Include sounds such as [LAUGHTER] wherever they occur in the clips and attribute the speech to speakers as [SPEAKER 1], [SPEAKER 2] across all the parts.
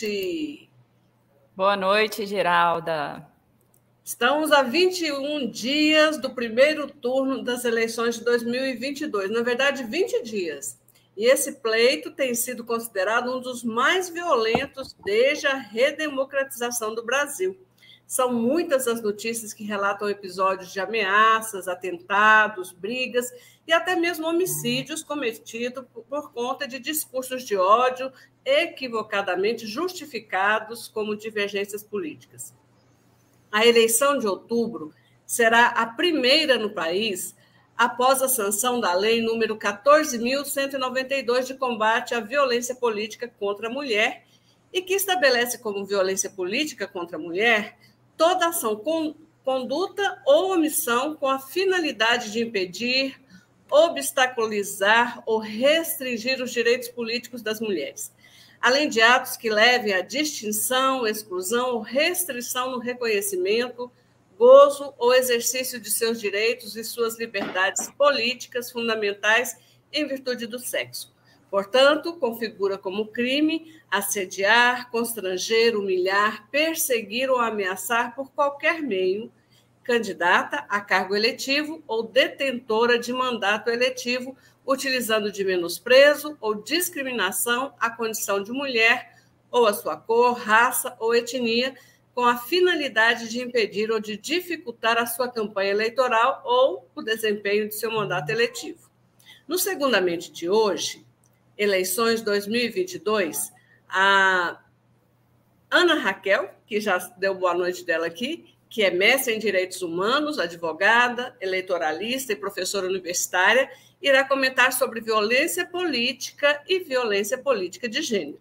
[SPEAKER 1] noite.
[SPEAKER 2] Boa noite, Geralda.
[SPEAKER 1] Estamos a 21 dias do primeiro turno das eleições de 2022. Na verdade, 20 dias. E esse pleito tem sido considerado um dos mais violentos desde a redemocratização do Brasil. São muitas as notícias que relatam episódios de ameaças, atentados, brigas e até mesmo homicídios cometidos por conta de discursos de ódio equivocadamente justificados como divergências políticas. A eleição de outubro será a primeira no país após a sanção da lei número 14.192 de combate à violência política contra a mulher e que estabelece como violência política contra a mulher toda ação com conduta ou omissão com a finalidade de impedir, obstaculizar ou restringir os direitos políticos das mulheres, além de atos que levem à distinção, exclusão ou restrição no reconhecimento, gozo ou exercício de seus direitos e suas liberdades políticas fundamentais em virtude do sexo. Portanto, configura como crime assediar, constranger, humilhar, perseguir ou ameaçar por qualquer meio candidata a cargo eletivo ou detentora de mandato eletivo, utilizando de menosprezo ou discriminação a condição de mulher ou a sua cor, raça ou etnia, com a finalidade de impedir ou de dificultar a sua campanha eleitoral ou o desempenho de seu mandato eletivo. No segundamente de hoje, eleições 2022, a Ana Raquel, que já deu boa noite dela aqui, que é mestre em Direitos Humanos, advogada, eleitoralista e professora universitária, irá comentar sobre violência política e violência política de gênero.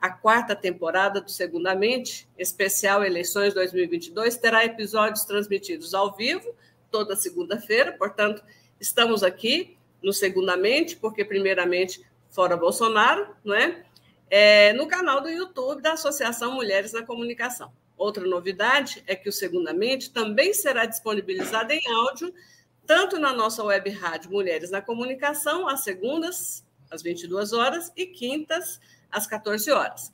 [SPEAKER 1] A quarta temporada do Segundamente, especial Eleições 2022, terá episódios transmitidos ao vivo toda segunda-feira, portanto, estamos aqui no Segundamente, porque, primeiramente, Fora Bolsonaro, não é? É? no canal do YouTube da Associação Mulheres na Comunicação. Outra novidade é que o Segundamente também será disponibilizado em áudio, tanto na nossa web rádio Mulheres na Comunicação, às segundas, às 22 horas, e quintas, às 14 horas,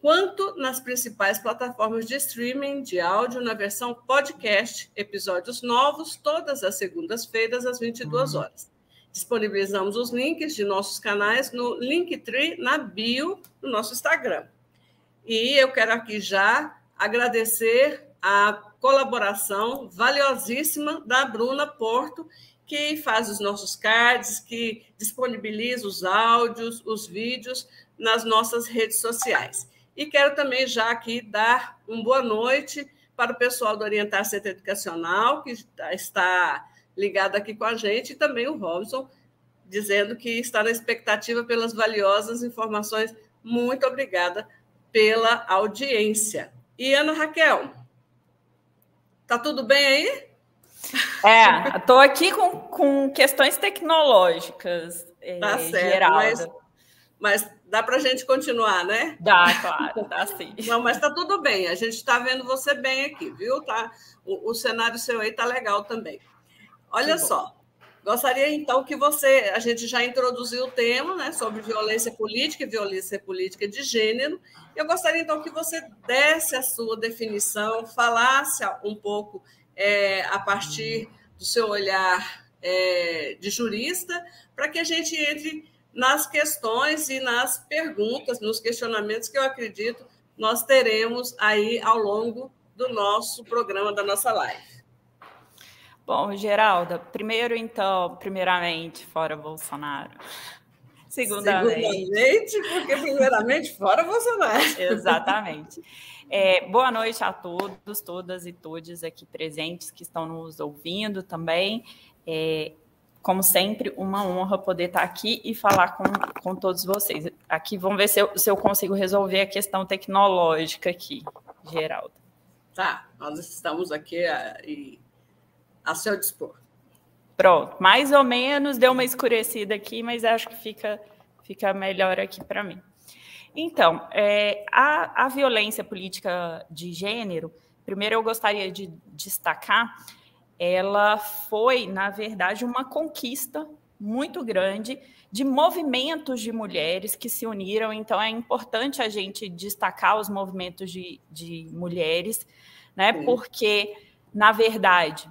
[SPEAKER 1] quanto nas principais plataformas de streaming de áudio na versão podcast, episódios novos, todas as segundas-feiras, às 22 uhum. horas. Disponibilizamos os links de nossos canais no Linktree, na bio do nosso Instagram. E eu quero aqui já agradecer a colaboração valiosíssima da Bruna Porto, que faz os nossos cards, que disponibiliza os áudios, os vídeos nas nossas redes sociais. E quero também já aqui dar uma boa noite para o pessoal do Orientar Centro Educacional, que está ligado aqui com a gente, e também o Robson, dizendo que está na expectativa pelas valiosas informações. Muito obrigada pela audiência. E Ana Raquel, tá tudo bem aí?
[SPEAKER 2] É, estou aqui com, com questões tecnológicas.
[SPEAKER 1] Tá é, certo, mas, mas dá para a gente continuar, né?
[SPEAKER 2] Dá, claro, dá sim.
[SPEAKER 1] Não, mas está tudo bem, a gente está vendo você bem aqui, viu? Tá, o, o cenário seu aí tá legal também. Olha só, gostaria então que você, a gente já introduziu o tema, né, sobre violência política e violência política de gênero. Eu gostaria então que você desse a sua definição, falasse um pouco é, a partir do seu olhar é, de jurista, para que a gente entre nas questões e nas perguntas, nos questionamentos que eu acredito nós teremos aí ao longo do nosso programa, da nossa live.
[SPEAKER 2] Bom, Geralda, primeiro então, primeiramente, fora Bolsonaro. [LAUGHS]
[SPEAKER 1] Segundamente. Segundamente, porque primeiramente fora Bolsonaro. [LAUGHS]
[SPEAKER 2] Exatamente. É, boa noite a todos, todas e todos aqui presentes que estão nos ouvindo também. É, como sempre, uma honra poder estar aqui e falar com, com todos vocês. Aqui vamos ver se eu, se eu consigo resolver a questão tecnológica aqui, Geralda.
[SPEAKER 1] Tá, nós estamos aqui uh, e a seu dispor.
[SPEAKER 2] Pronto, mais ou menos deu uma escurecida aqui, mas acho que fica, fica melhor aqui para mim. Então, é, a, a violência política de gênero, primeiro eu gostaria de destacar, ela foi, na verdade, uma conquista muito grande de movimentos de mulheres que se uniram. Então, é importante a gente destacar os movimentos de, de mulheres, né? Sim. Porque, na verdade,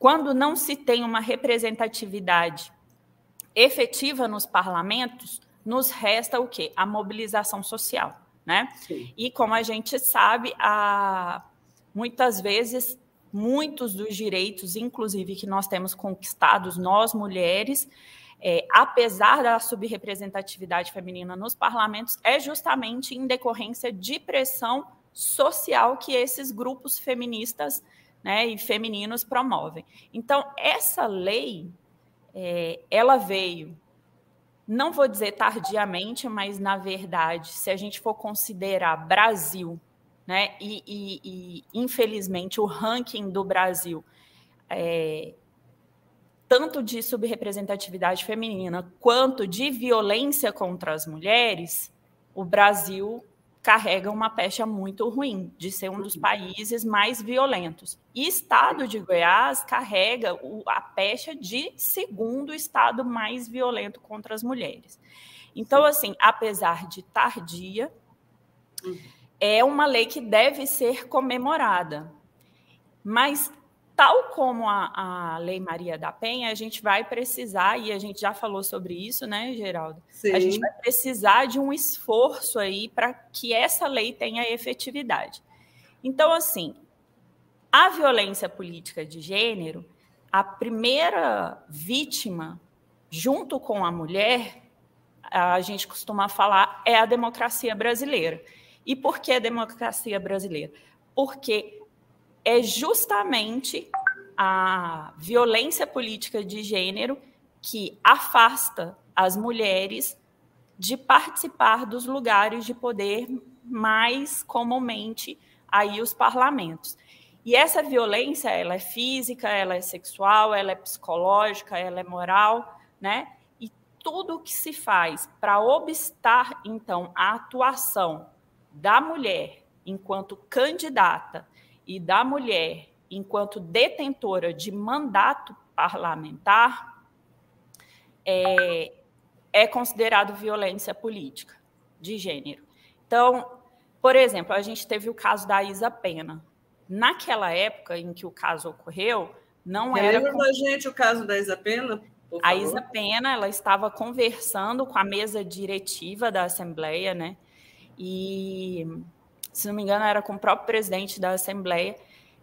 [SPEAKER 2] quando não se tem uma representatividade efetiva nos parlamentos, nos resta o quê? A mobilização social, né? Sim. E como a gente sabe, a, muitas vezes muitos dos direitos, inclusive que nós temos conquistados, nós mulheres, é, apesar da subrepresentatividade feminina nos parlamentos, é justamente em decorrência de pressão social que esses grupos feministas né, e femininos promovem. Então, essa lei, é, ela veio, não vou dizer tardiamente, mas na verdade, se a gente for considerar Brasil, né, e, e, e infelizmente o ranking do Brasil é, tanto de subrepresentatividade feminina quanto de violência contra as mulheres, o Brasil carrega uma pecha muito ruim de ser um dos uhum. países mais violentos. E estado de Goiás carrega a pecha de segundo estado mais violento contra as mulheres. Então, assim, apesar de tardia, uhum. é uma lei que deve ser comemorada. Mas tal como a, a, Lei Maria da Penha, a gente vai precisar, e a gente já falou sobre isso, né, Geraldo? Sim. A gente vai precisar de um esforço aí para que essa lei tenha efetividade. Então, assim, a violência política de gênero, a primeira vítima, junto com a mulher, a gente costuma falar, é a democracia brasileira. E por que a democracia brasileira? Porque é justamente a violência política de gênero que afasta as mulheres de participar dos lugares de poder mais comumente aí os parlamentos. E essa violência, ela é física, ela é sexual, ela é psicológica, ela é moral, né? E tudo que se faz para obstar então a atuação da mulher enquanto candidata e da mulher enquanto detentora de mandato parlamentar é, é considerado violência política de gênero. Então, por exemplo, a gente teve o caso da Isa Pena. Naquela época em que o caso ocorreu, não era.
[SPEAKER 1] Lembra com... gente o caso da Isa Pena?
[SPEAKER 2] A Isa Pena, ela estava conversando com a mesa diretiva da Assembleia, né? E se não me engano, era com o próprio presidente da Assembleia,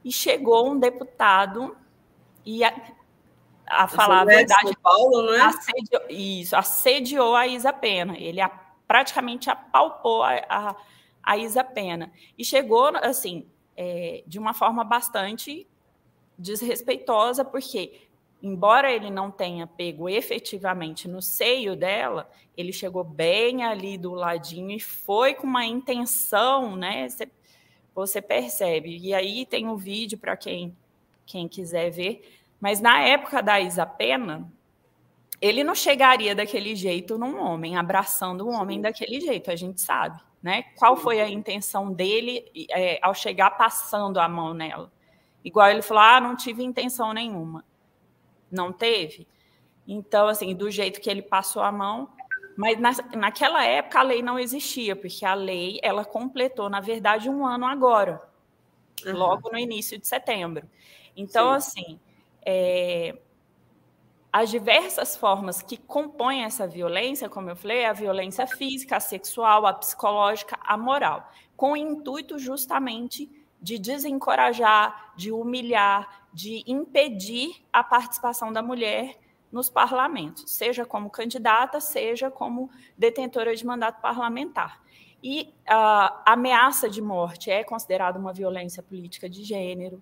[SPEAKER 2] e chegou um deputado e a, a falar a verdade,
[SPEAKER 1] Paulo, não é?
[SPEAKER 2] Assediou, isso, assediou a Isa Pena. Ele a, praticamente apalpou a, a, a, Isa Pena. E chegou, assim, é, de uma forma bastante desrespeitosa, porque embora ele não tenha pego efetivamente no seio dela, ele chegou bem ali do ladinho e foi com uma intenção, né? Você, você percebe. E aí tem um vídeo para quem, quem quiser ver. Mas na época da Isa Pena, ele não chegaria daquele jeito num homem, abraçando um homem daquele jeito, a gente sabe. Né? Qual foi a intenção dele é, ao chegar passando a mão nela? Igual ele falou: ah, não tive intenção nenhuma não teve. Então, assim, do jeito que ele passou a mão, mas na, naquela época a lei não existia, porque a lei ela completou, na verdade, um ano agora, uhum. logo no início de setembro. Então, Sim. assim, é, as diversas formas que compõem essa violência, como eu falei, a violência física, a sexual, a psicológica, a moral, com o intuito justamente de desencorajar, de humilhar, de impedir a participação da mulher nos parlamentos, seja como candidata, seja como detentora de mandato parlamentar. E a ameaça de morte é considerada uma violência política de gênero.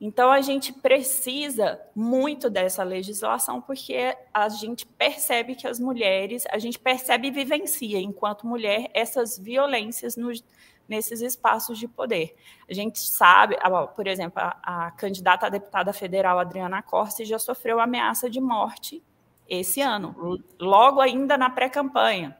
[SPEAKER 2] Então, a gente precisa muito dessa legislação, porque a gente percebe que as mulheres, a gente percebe e vivencia, enquanto mulher, essas violências nos, nesses espaços de poder. A gente sabe, por exemplo, a, a candidata a deputada federal Adriana Corsi já sofreu ameaça de morte esse ano, logo ainda na pré-campanha.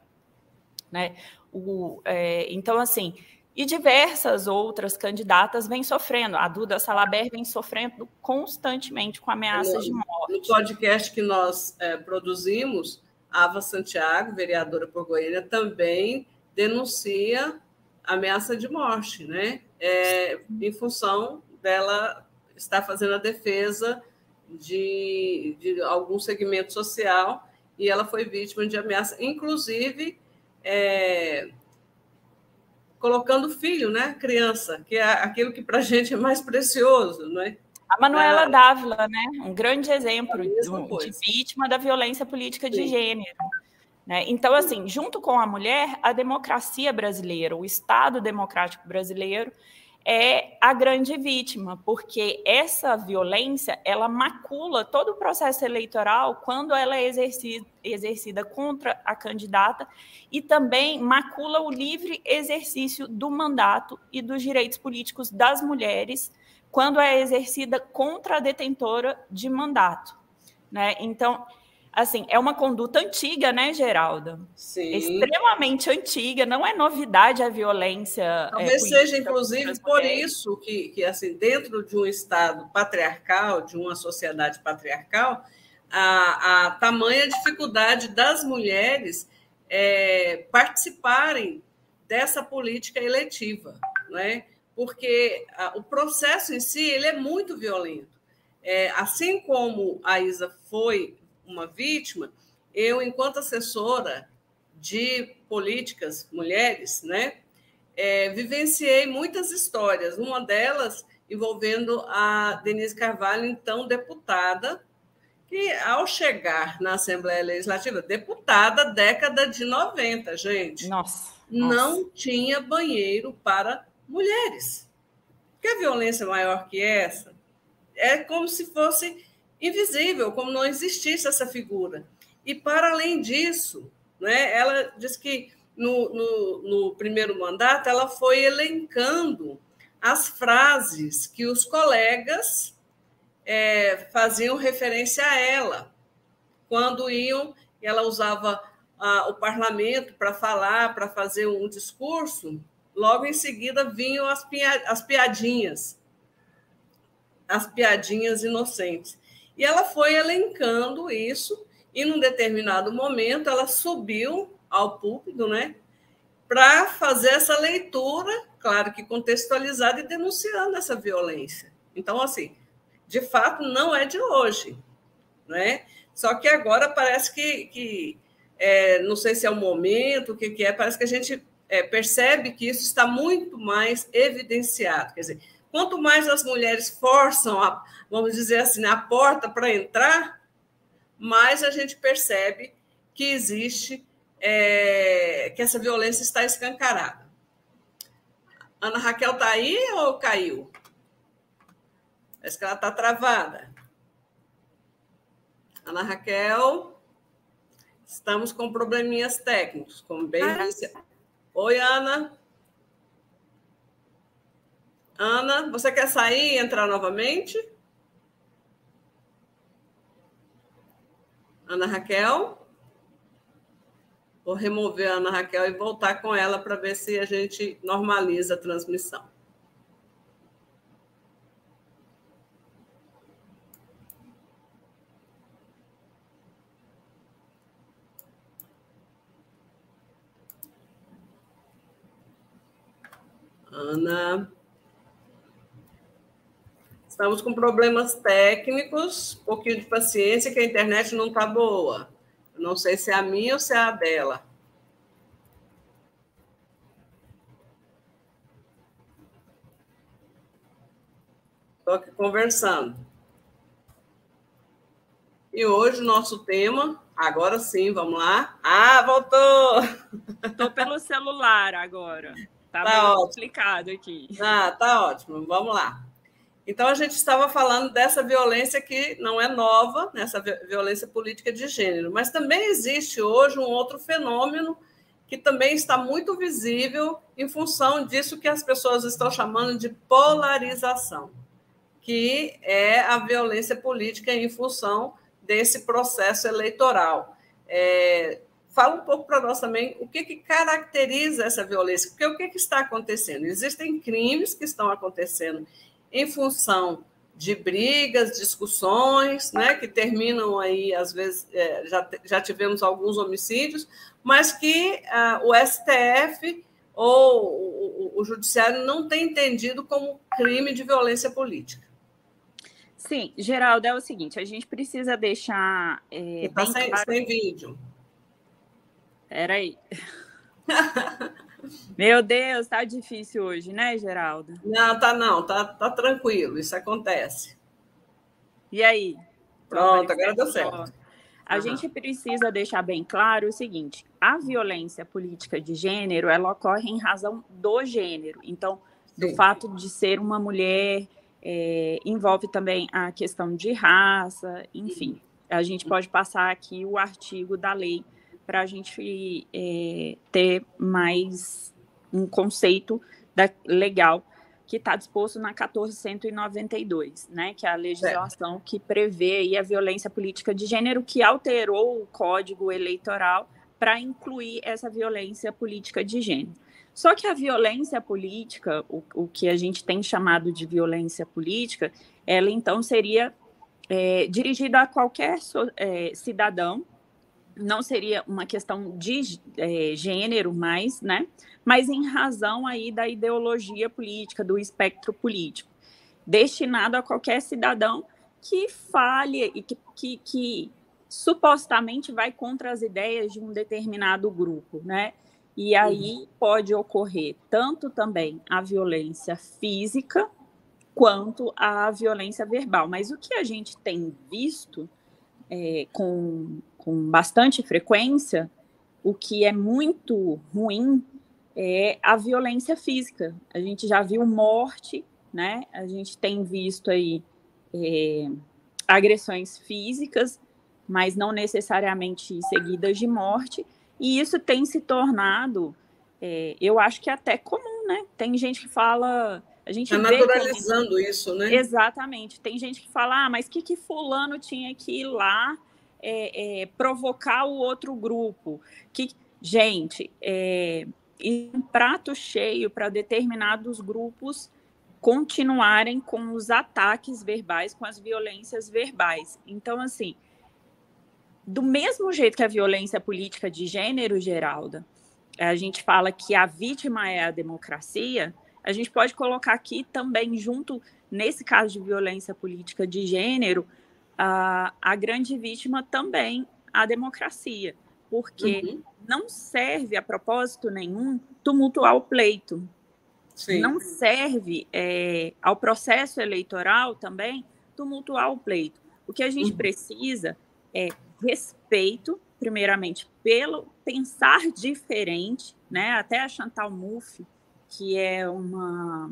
[SPEAKER 2] Né? O, é, então, assim, e diversas outras candidatas vêm sofrendo. A Duda Salaber vem sofrendo constantemente com ameaças de morte.
[SPEAKER 1] no podcast que nós é, produzimos, Ava Santiago, vereadora por Goiânia, também denuncia ameaça de morte, né? É, em função dela estar fazendo a defesa de, de algum segmento social e ela foi vítima de ameaça, inclusive é, colocando filho, né, criança, que é aquilo que para a gente é mais precioso, não é?
[SPEAKER 2] A Manuela é, Dávila, né, um grande exemplo de, de vítima da violência política de Sim. gênero. Né? Então, assim, junto com a mulher, a democracia brasileira, o Estado democrático brasileiro, é a grande vítima, porque essa violência ela macula todo o processo eleitoral quando ela é exercida, exercida contra a candidata e também macula o livre exercício do mandato e dos direitos políticos das mulheres quando é exercida contra a detentora de mandato. Né? Então, assim, é uma conduta antiga, né, Geralda?
[SPEAKER 1] Sim.
[SPEAKER 2] Extremamente antiga, não é novidade a violência.
[SPEAKER 1] É, Talvez é, seja, inclusive, por isso que, que, assim, dentro de um Estado patriarcal, de uma sociedade patriarcal, a, a tamanha dificuldade das mulheres é, participarem dessa política eletiva, né? porque a, o processo em si ele é muito violento. É, assim como a Isa foi uma vítima, eu, enquanto assessora de políticas mulheres, né, é, vivenciei muitas histórias. Uma delas envolvendo a Denise Carvalho, então deputada, que ao chegar na Assembleia Legislativa, deputada década de 90, gente,
[SPEAKER 2] nossa,
[SPEAKER 1] não
[SPEAKER 2] nossa.
[SPEAKER 1] tinha banheiro para mulheres. Que violência maior que essa? É como se fosse invisível, como não existisse essa figura. E, para além disso, né, ela diz que no, no, no primeiro mandato ela foi elencando as frases que os colegas é, faziam referência a ela, quando iam, ela usava ah, o parlamento para falar, para fazer um discurso, logo em seguida vinham as, as piadinhas, as piadinhas inocentes. E ela foi elencando isso, e num determinado momento ela subiu ao púlpito, né, para fazer essa leitura, claro que contextualizada e denunciando essa violência. Então, assim, de fato, não é de hoje, né? Só que agora parece que, que é, não sei se é o momento, o que, que é, parece que a gente é, percebe que isso está muito mais evidenciado. Quer dizer, quanto mais as mulheres forçam a, vamos dizer assim, a porta para entrar, mais a gente percebe que existe, é, que essa violência está escancarada. Ana Raquel está aí ou caiu? Parece que ela está travada. Ana Raquel, estamos com probleminhas técnicos, como bem ah, disse. Oi, Ana. Ana, você quer sair e entrar novamente? Ana Raquel. Vou remover a Ana Raquel e voltar com ela para ver se a gente normaliza a transmissão. Ana. Estamos com problemas técnicos, um pouquinho de paciência, que a internet não está boa. não sei se é a minha ou se é a dela. Estou aqui conversando. E hoje o nosso tema, agora sim, vamos lá. Ah, voltou! [LAUGHS]
[SPEAKER 2] Estou pelo celular agora. Tá, tá explicado aqui.
[SPEAKER 1] Ah, tá ótimo. Vamos lá. Então, a gente estava falando dessa violência que não é nova, nessa violência política de gênero, mas também existe hoje um outro fenômeno que também está muito visível em função disso que as pessoas estão chamando de polarização, que é a violência política em função desse processo eleitoral. É, fala um pouco para nós também o que, que caracteriza essa violência, porque o que, que está acontecendo? Existem crimes que estão acontecendo em função de brigas, discussões, né, que terminam aí, às vezes, é, já, já tivemos alguns homicídios, mas que ah, o STF ou o, o, Judiciário não tem entendido como crime de violência política.
[SPEAKER 2] Sim, Geraldo, é o seguinte, a gente precisa deixar.
[SPEAKER 1] É, tá sem, claro... sem vídeo.
[SPEAKER 2] Peraí. [LAUGHS] Meu Deus, tá difícil hoje, né, Geraldo?
[SPEAKER 1] Não, tá não, tá, tá tranquilo, isso acontece.
[SPEAKER 2] E aí?
[SPEAKER 1] Pronto, agora deu certo.
[SPEAKER 2] A uhum. gente precisa deixar bem claro o seguinte: a violência política de gênero ela ocorre em razão do gênero. Então, do Sim. fato de ser uma mulher, é, envolve também a questão de raça, enfim. A gente pode passar aqui o artigo da lei para a gente é, ter mais um conceito da, legal que está disposto na 1492, né, que é a legislação é. que prevê a violência política de gênero, que alterou o Código Eleitoral para incluir essa violência política de gênero. Só que a violência política, o, o que a gente tem chamado de violência política, ela então seria é, dirigida a qualquer so, é, cidadão não seria uma questão de é, gênero mais, né? Mas em razão aí da ideologia política, do espectro político, destinado a qualquer cidadão que fale e que, que, que supostamente vai contra as ideias de um determinado grupo, né? E aí uhum. pode ocorrer tanto também a violência física quanto a violência verbal. Mas o que a gente tem visto é, com com bastante frequência, o que é muito ruim é a violência física. A gente já viu morte, né? A gente tem visto aí é, agressões físicas, mas não necessariamente seguidas de morte. E isso tem se tornado, é, eu acho que até comum, né? Tem gente que fala. A gente
[SPEAKER 1] está naturalizando isso, né?
[SPEAKER 2] Exatamente. Tem gente que fala, ah, mas que que fulano tinha que ir lá é, é, provocar o outro grupo. Que, gente, é, um prato cheio para determinados grupos continuarem com os ataques verbais, com as violências verbais. Então, assim, do mesmo jeito que a violência política de gênero, Geralda, a gente fala que a vítima é a democracia, a gente pode colocar aqui também, junto, nesse caso de violência política de gênero, a, a grande vítima também a democracia, porque uhum. não serve a propósito nenhum tumultuar o pleito. Sim. Não serve é, ao processo eleitoral também tumultuar o pleito. O que a gente uhum. precisa é respeito, primeiramente, pelo pensar diferente, né? Até a Chantal Mouffe, que é uma,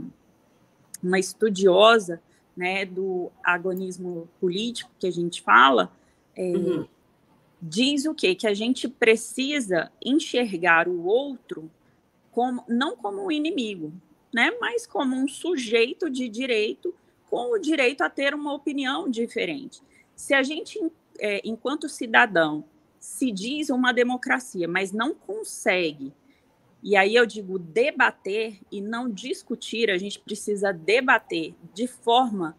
[SPEAKER 2] uma estudiosa né, do agonismo político que a gente fala, é, uhum. diz o quê? Que a gente precisa enxergar o outro como, não como um inimigo, né, mas como um sujeito de direito com o direito a ter uma opinião diferente. Se a gente, é, enquanto cidadão, se diz uma democracia, mas não consegue e aí eu digo debater e não discutir, a gente precisa debater de forma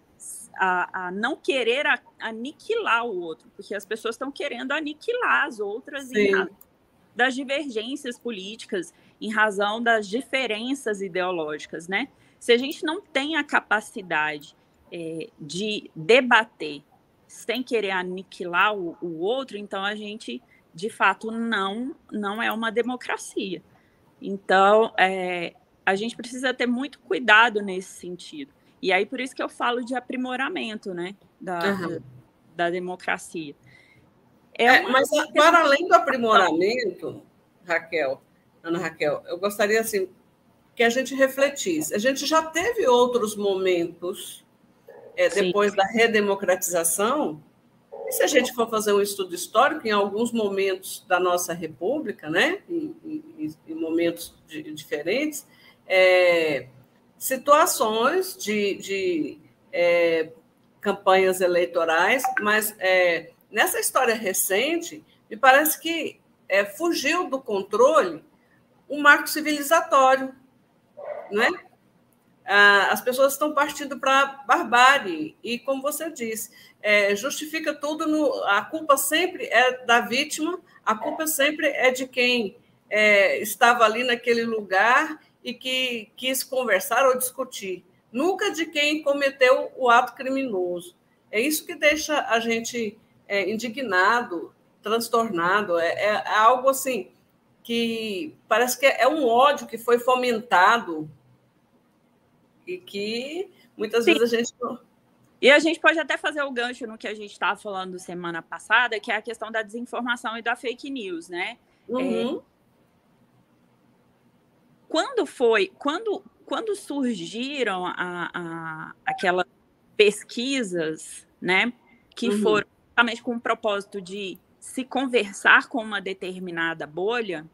[SPEAKER 2] a, a não querer aniquilar o outro, porque as pessoas estão querendo aniquilar as outras em, das divergências políticas, em razão das diferenças ideológicas, né? Se a gente não tem a capacidade é, de debater sem querer aniquilar o, o outro, então a gente, de fato, não, não é uma democracia. Então, é, a gente precisa ter muito cuidado nesse sentido. E aí, por isso que eu falo de aprimoramento, né, da, uhum. da democracia.
[SPEAKER 1] É, é mas, para além do aprimoramento, Raquel, Ana Raquel, eu gostaria, assim, que a gente refletisse. A gente já teve outros momentos, é, depois Sim. da redemocratização, e se a gente for fazer um estudo histórico, em alguns momentos da nossa República, né, em, em, em momentos de, diferentes, é, situações de, de é, campanhas eleitorais, mas é, nessa história recente, me parece que é, fugiu do controle o marco civilizatório, é? ah, as pessoas estão partindo para barbárie. E, como você disse, é, justifica tudo, no, a culpa sempre é da vítima, a culpa sempre é de quem é, estava ali naquele lugar e que quis conversar ou discutir, nunca de quem cometeu o ato criminoso. É isso que deixa a gente é, indignado, transtornado, é, é, algo assim que parece que é um ódio que foi fomentado e que muitas Sim. vezes a gente
[SPEAKER 2] e a gente pode até fazer o gancho no que a gente estava falando semana passada, que é a questão da desinformação e da fake news, né? Uhum. É... Quando foi, quando, quando surgiram a, a, aquelas pesquisas, né, que uhum. foram justamente com o propósito de se conversar com uma determinada bolha,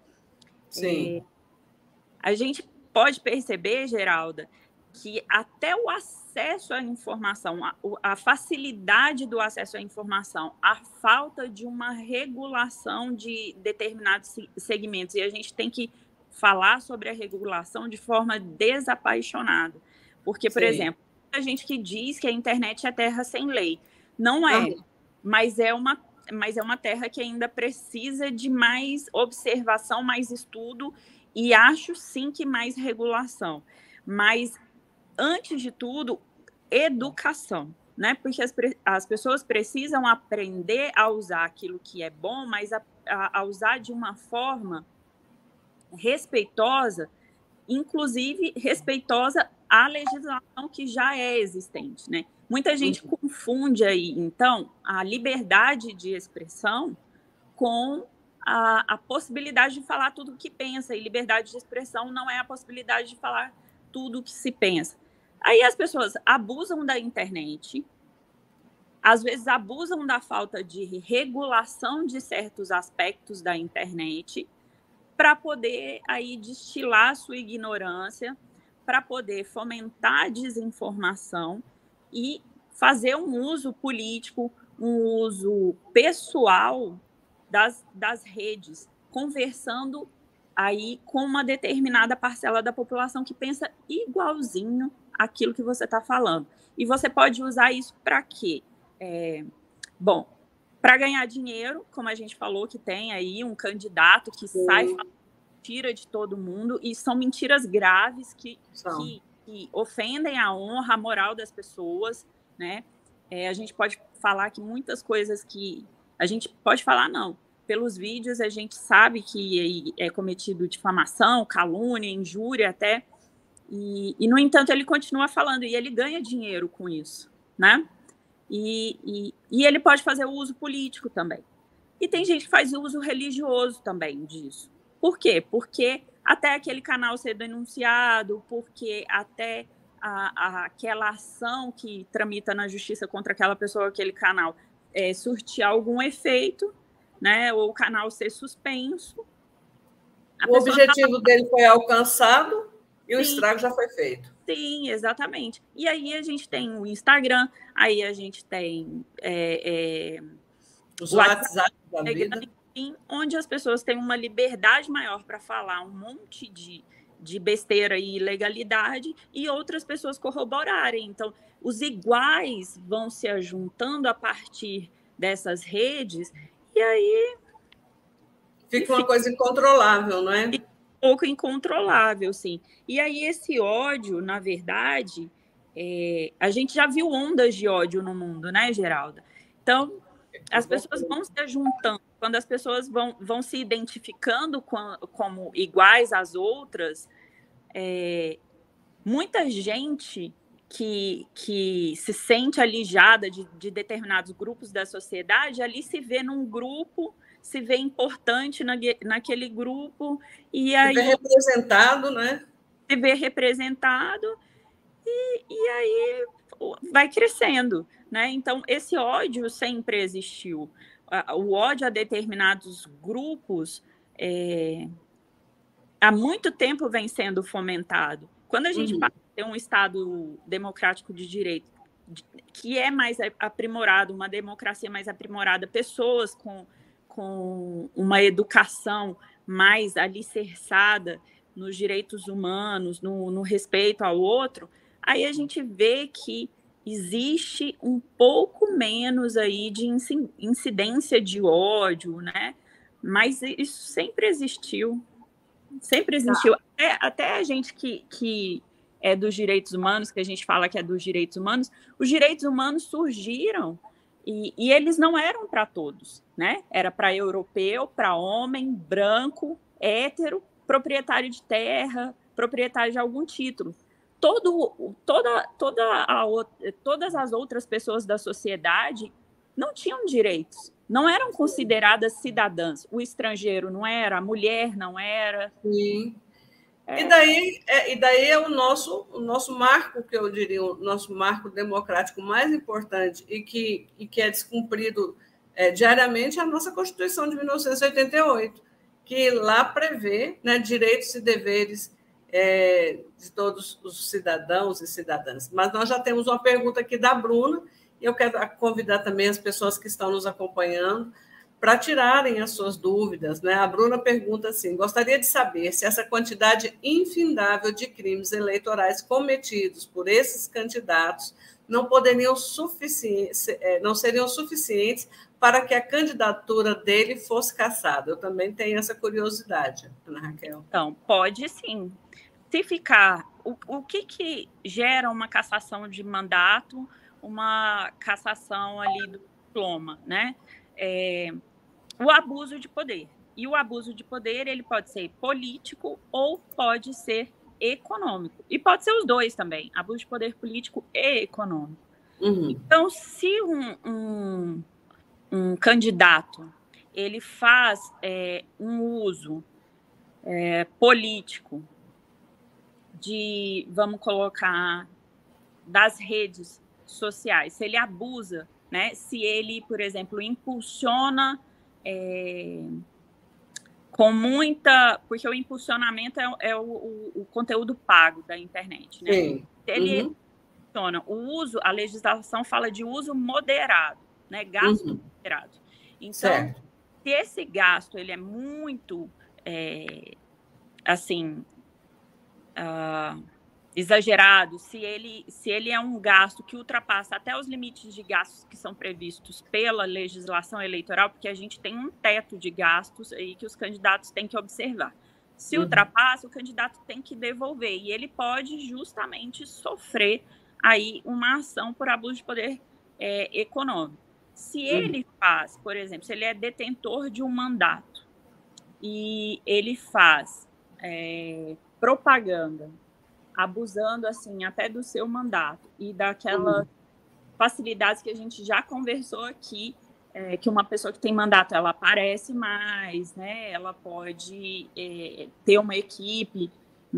[SPEAKER 1] Sim. É,
[SPEAKER 2] a gente pode perceber, Geralda, que até o acesso à informação, a, a, facilidade do acesso à informação, a falta de uma regulação de determinados segmentos, e a gente tem que falar sobre a regulação de forma desapaixonada. Porque, por Sim. exemplo, a gente que diz que a internet é terra sem lei. Não é, Não. mas é uma mas é uma terra que ainda precisa de mais observação, mais estudo e acho sim que mais regulação. Mas antes de tudo, educação, né? Porque as, as pessoas precisam aprender a usar aquilo que é bom, mas a, a, a usar de uma forma respeitosa, inclusive respeitosa à legislação que já é existente, né? Muita gente uhum. confunde aí, então, a liberdade de expressão com a, a possibilidade de falar tudo o que pensa, e liberdade de expressão não é a possibilidade de falar tudo o que se pensa. Aí as pessoas abusam da internet, às vezes abusam da falta de regulação de certos aspectos da internet para poder aí destilar sua ignorância, para poder fomentar a desinformação e fazer um uso político, um uso pessoal das, das redes, conversando aí com uma determinada parcela da população que pensa igualzinho aquilo que você está falando. E você pode usar isso para quê? É, bom, para ganhar dinheiro, como a gente falou, que tem aí um candidato que Sim. sai mentira de todo mundo, e são mentiras graves que, que, que, ofendem a honra, a moral das pessoas, né? É, a gente pode falar que muitas coisas que a gente pode falar, não. Pelos vídeos, a gente sabe que é cometido difamação, calúnia, injúria até, e, e, no entanto, ele continua falando e ele ganha dinheiro com isso, né? E, e, e, ele pode fazer uso político também. E tem gente que faz uso religioso também disso. Por quê? Porque até aquele canal ser denunciado, porque até a, a, aquela ação que tramita na justiça contra aquela pessoa, aquele canal, é, surtir algum efeito, né? Ou o canal ser suspenso.
[SPEAKER 1] O objetivo tá... dele foi alcançado e Sim. o estrago já foi feito.
[SPEAKER 2] Sim, exatamente. E aí a gente tem o Instagram, aí a gente tem é, é,
[SPEAKER 1] os o WhatsApp, da vida.
[SPEAKER 2] Enfim, onde as pessoas têm uma liberdade maior para falar um monte de, de besteira e ilegalidade e outras pessoas corroborarem. Então, os iguais vão se ajuntando a partir dessas redes e aí
[SPEAKER 1] fica uma coisa incontrolável, não é?
[SPEAKER 2] Pouco incontrolável, sim. E aí esse ódio, na verdade, é, a gente já viu ondas de ódio no mundo, né, Geralda? Então, as pessoas vão se juntando, quando as pessoas vão, vão se identificando com, como iguais às outras, é, muita gente que, que se sente alijada de, de determinados grupos da sociedade, ali se vê num grupo se vê importante na, naquele grupo e se aí
[SPEAKER 1] vê representado, né?
[SPEAKER 2] Se vê representado e, e aí vai crescendo, né? Então esse ódio sempre existiu. O ódio a determinados grupos é, há muito tempo vem sendo fomentado. Quando a gente uhum. tem um Estado democrático de direito que é mais aprimorado, uma democracia mais aprimorada, pessoas com com uma educação mais alicerçada nos direitos humanos, no, no respeito ao outro, aí a gente vê que existe um pouco menos aí de incidência de ódio, né? Mas isso sempre existiu, sempre existiu. Tá. Até, até, a gente que, que é dos direitos humanos, que a gente fala que é dos direitos humanos, os direitos humanos surgiram e, e eles não eram para todos, né? Era para europeu, para homem, branco, hétero, proprietário de terra, proprietário de algum título. Todo, toda, toda a, todas as outras pessoas da sociedade não tinham direitos, não eram consideradas cidadãs. O estrangeiro não era, a mulher não era.
[SPEAKER 1] Sim. É. E, daí, é, e daí é o nosso, o nosso marco, que eu diria, o nosso marco democrático mais importante e que, e que é descumprido é, diariamente, é a nossa Constituição de 1988, que lá prevê né, direitos e deveres é, de todos os cidadãos e cidadãs. Mas nós já temos uma pergunta aqui da Bruna, e eu quero convidar também as pessoas que estão nos acompanhando para tirarem as suas dúvidas. Né? A Bruna pergunta assim: gostaria de saber se essa quantidade infindável de crimes eleitorais cometidos por esses candidatos não poderiam é, não seriam suficientes para que a candidatura dele fosse cassada. Eu também tenho essa curiosidade, Ana Raquel.
[SPEAKER 2] Então, pode sim. Se ficar, o, o que, que gera uma cassação de mandato, uma cassação ali do diploma, né? É, o abuso de poder. E o abuso de poder ele pode ser político ou pode ser econômico. E pode ser os dois também, abuso de poder político e econômico. Uhum. Então, se um, um, um, candidato ele faz é, um uso é, político de, vamos colocar, das redes sociais, se ele abusa, né? Se ele, por exemplo, impulsiona é, com muita. Porque o impulsionamento é, é o, o, o, conteúdo pago da internet, né? Sim. Ele uhum. funciona. O uso, a legislação fala de uso moderado, né? Gasto uhum. moderado. Então, certo. se esse gasto ele é muito é, assim. Uh, exagerado, se ele, se ele é um gasto que ultrapassa até os limites de gastos que são previstos pela legislação eleitoral, porque a gente tem um teto de gastos aí que os candidatos têm que observar. Se uhum. ultrapassa, o candidato tem que devolver e ele pode justamente sofrer aí uma ação por abuso de poder é, econômico. Se uhum. ele faz, por exemplo, se ele é detentor de um mandato e ele faz é, propaganda abusando assim até do seu mandato e daquela uhum. facilidades que a gente já conversou aqui é, que uma pessoa que tem mandato ela aparece mais né ela pode é, ter uma equipe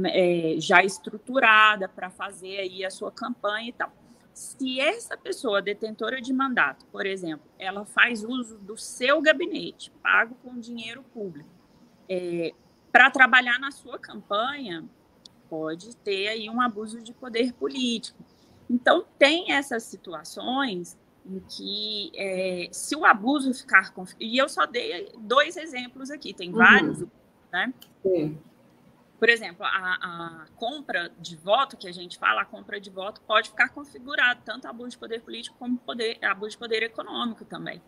[SPEAKER 2] é, já estruturada para fazer aí a sua campanha e tal se essa pessoa detentora de mandato por exemplo ela faz uso do seu gabinete pago com dinheiro público é, para trabalhar na sua campanha pode ter aí um abuso de poder político. Então, tem essas situações em que, é, se o abuso ficar. E eu só dei dois exemplos aqui, tem uhum. vários, né? Sim. Por exemplo, a, a, compra de voto, que a gente fala, a compra de voto pode ficar configurado tanto abuso de poder político como poder, abuso de poder econômico também.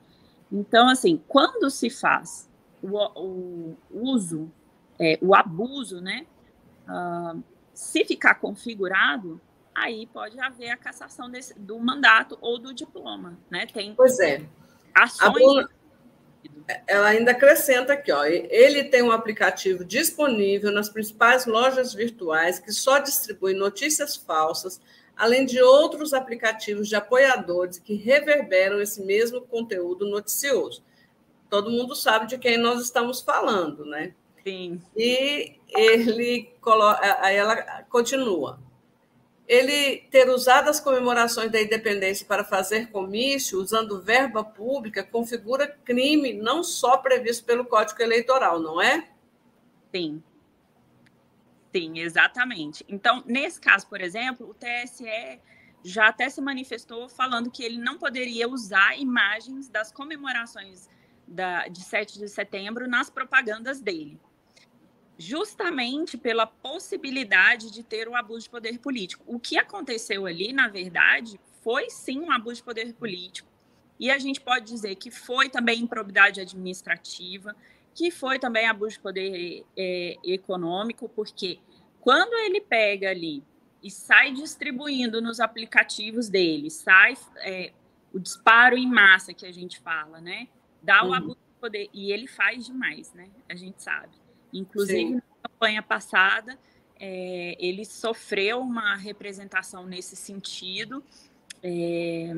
[SPEAKER 2] Então, assim, quando se faz o, o uso, é, o abuso, né, Uh, se ficar configurado, aí pode haver a cassação desse, do mandato ou do diploma, né?
[SPEAKER 1] Tem pois é. Ações. ela ainda acrescenta aqui, ó, ele tem um aplicativo disponível nas principais lojas virtuais que só distribui notícias falsas, além de outros aplicativos de apoiadores que reverberam esse mesmo conteúdo noticioso. Todo mundo sabe de quem nós estamos falando, né?
[SPEAKER 2] Sim.
[SPEAKER 1] E ele coloca, aí ela continua. Ele ter usado as comemorações da independência para fazer comício, usando verba pública, configura crime não só previsto pelo Código Eleitoral, não é?
[SPEAKER 2] Sim. Sim, exatamente. Então, nesse caso, por exemplo, o TSE já até se manifestou falando que ele não poderia usar imagens das comemorações da, de 7 de setembro nas propagandas dele. Justamente pela possibilidade de ter o abuso de poder político. O que aconteceu ali, na verdade, foi sim um abuso de poder político. E a gente pode dizer que foi também improbidade administrativa, que foi também abuso de poder é, econômico, porque quando ele pega ali e sai distribuindo nos aplicativos dele, sai é, o disparo em massa que a gente fala, né? Dá o uhum. abuso de poder. E ele faz demais, né? A gente sabe. Inclusive, Sim. na campanha passada, é, ele sofreu uma representação nesse sentido. É,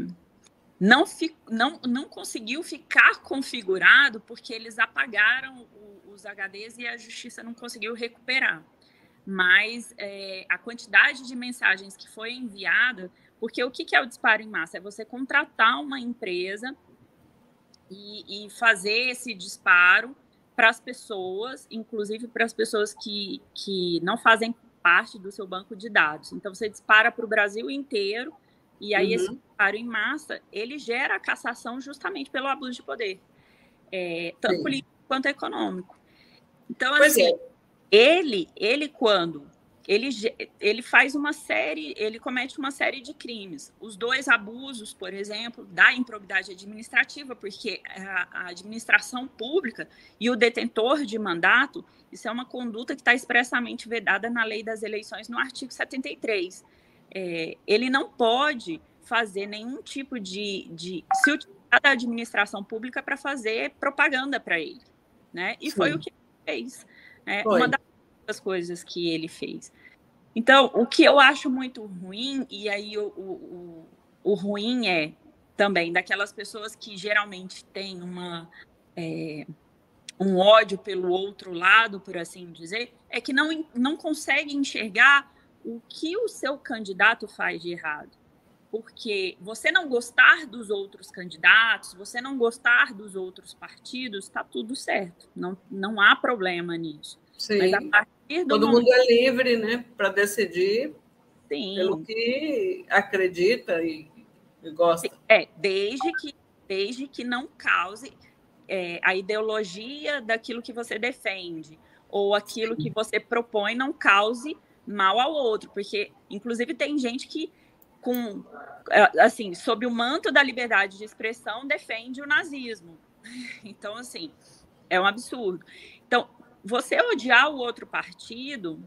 [SPEAKER 2] não, fi, não, não conseguiu ficar configurado porque eles apagaram o, os HDs e a justiça não conseguiu recuperar. Mas é, a quantidade de mensagens que foi enviada, porque o que, que é o disparo em massa? É você contratar uma empresa e, e fazer esse disparo para as pessoas, inclusive para as pessoas que, que não fazem parte do seu banco de dados. Então, você dispara para o Brasil inteiro e aí, uhum. esse disparo em massa, ele gera a cassação justamente pelo abuso de poder, é, tanto Sim. político quanto econômico. Então, pois assim, é. ele, ele quando ele, ele faz uma série, ele comete uma série de crimes. Os dois abusos, por exemplo, da improbidade administrativa, porque a, a administração pública e o detentor de mandato, isso é uma conduta que está expressamente vedada na lei das eleições no artigo 73 é, ele não pode fazer nenhum tipo de, de se utilizar da administração pública para fazer propaganda para ele, né? E Sim. foi o que ele fez. Né? Uma das coisas que ele fez. Então, o que eu acho muito ruim, e aí o, o, o, ruim é também daquelas pessoas que geralmente têm uma, é, um ódio pelo outro lado, por assim dizer, é que não, não conseguem enxergar o que o seu candidato faz de errado. Porque você não gostar dos outros candidatos, você não gostar dos outros partidos, está tudo certo. Não, não há problema nisso.
[SPEAKER 1] Sim. Mas a partir do Todo mundo é livre né, para decidir Sim. pelo que acredita e, e, gosta.
[SPEAKER 2] É, desde que, desde que não cause é, a ideologia daquilo que você defende ou aquilo que você propõe não cause mal ao outro, porque inclusive tem gente que com é, assim, sob o manto da liberdade de expressão defende o nazismo. [LAUGHS] Então, assim, é um absurdo. Então, você odiar o outro partido,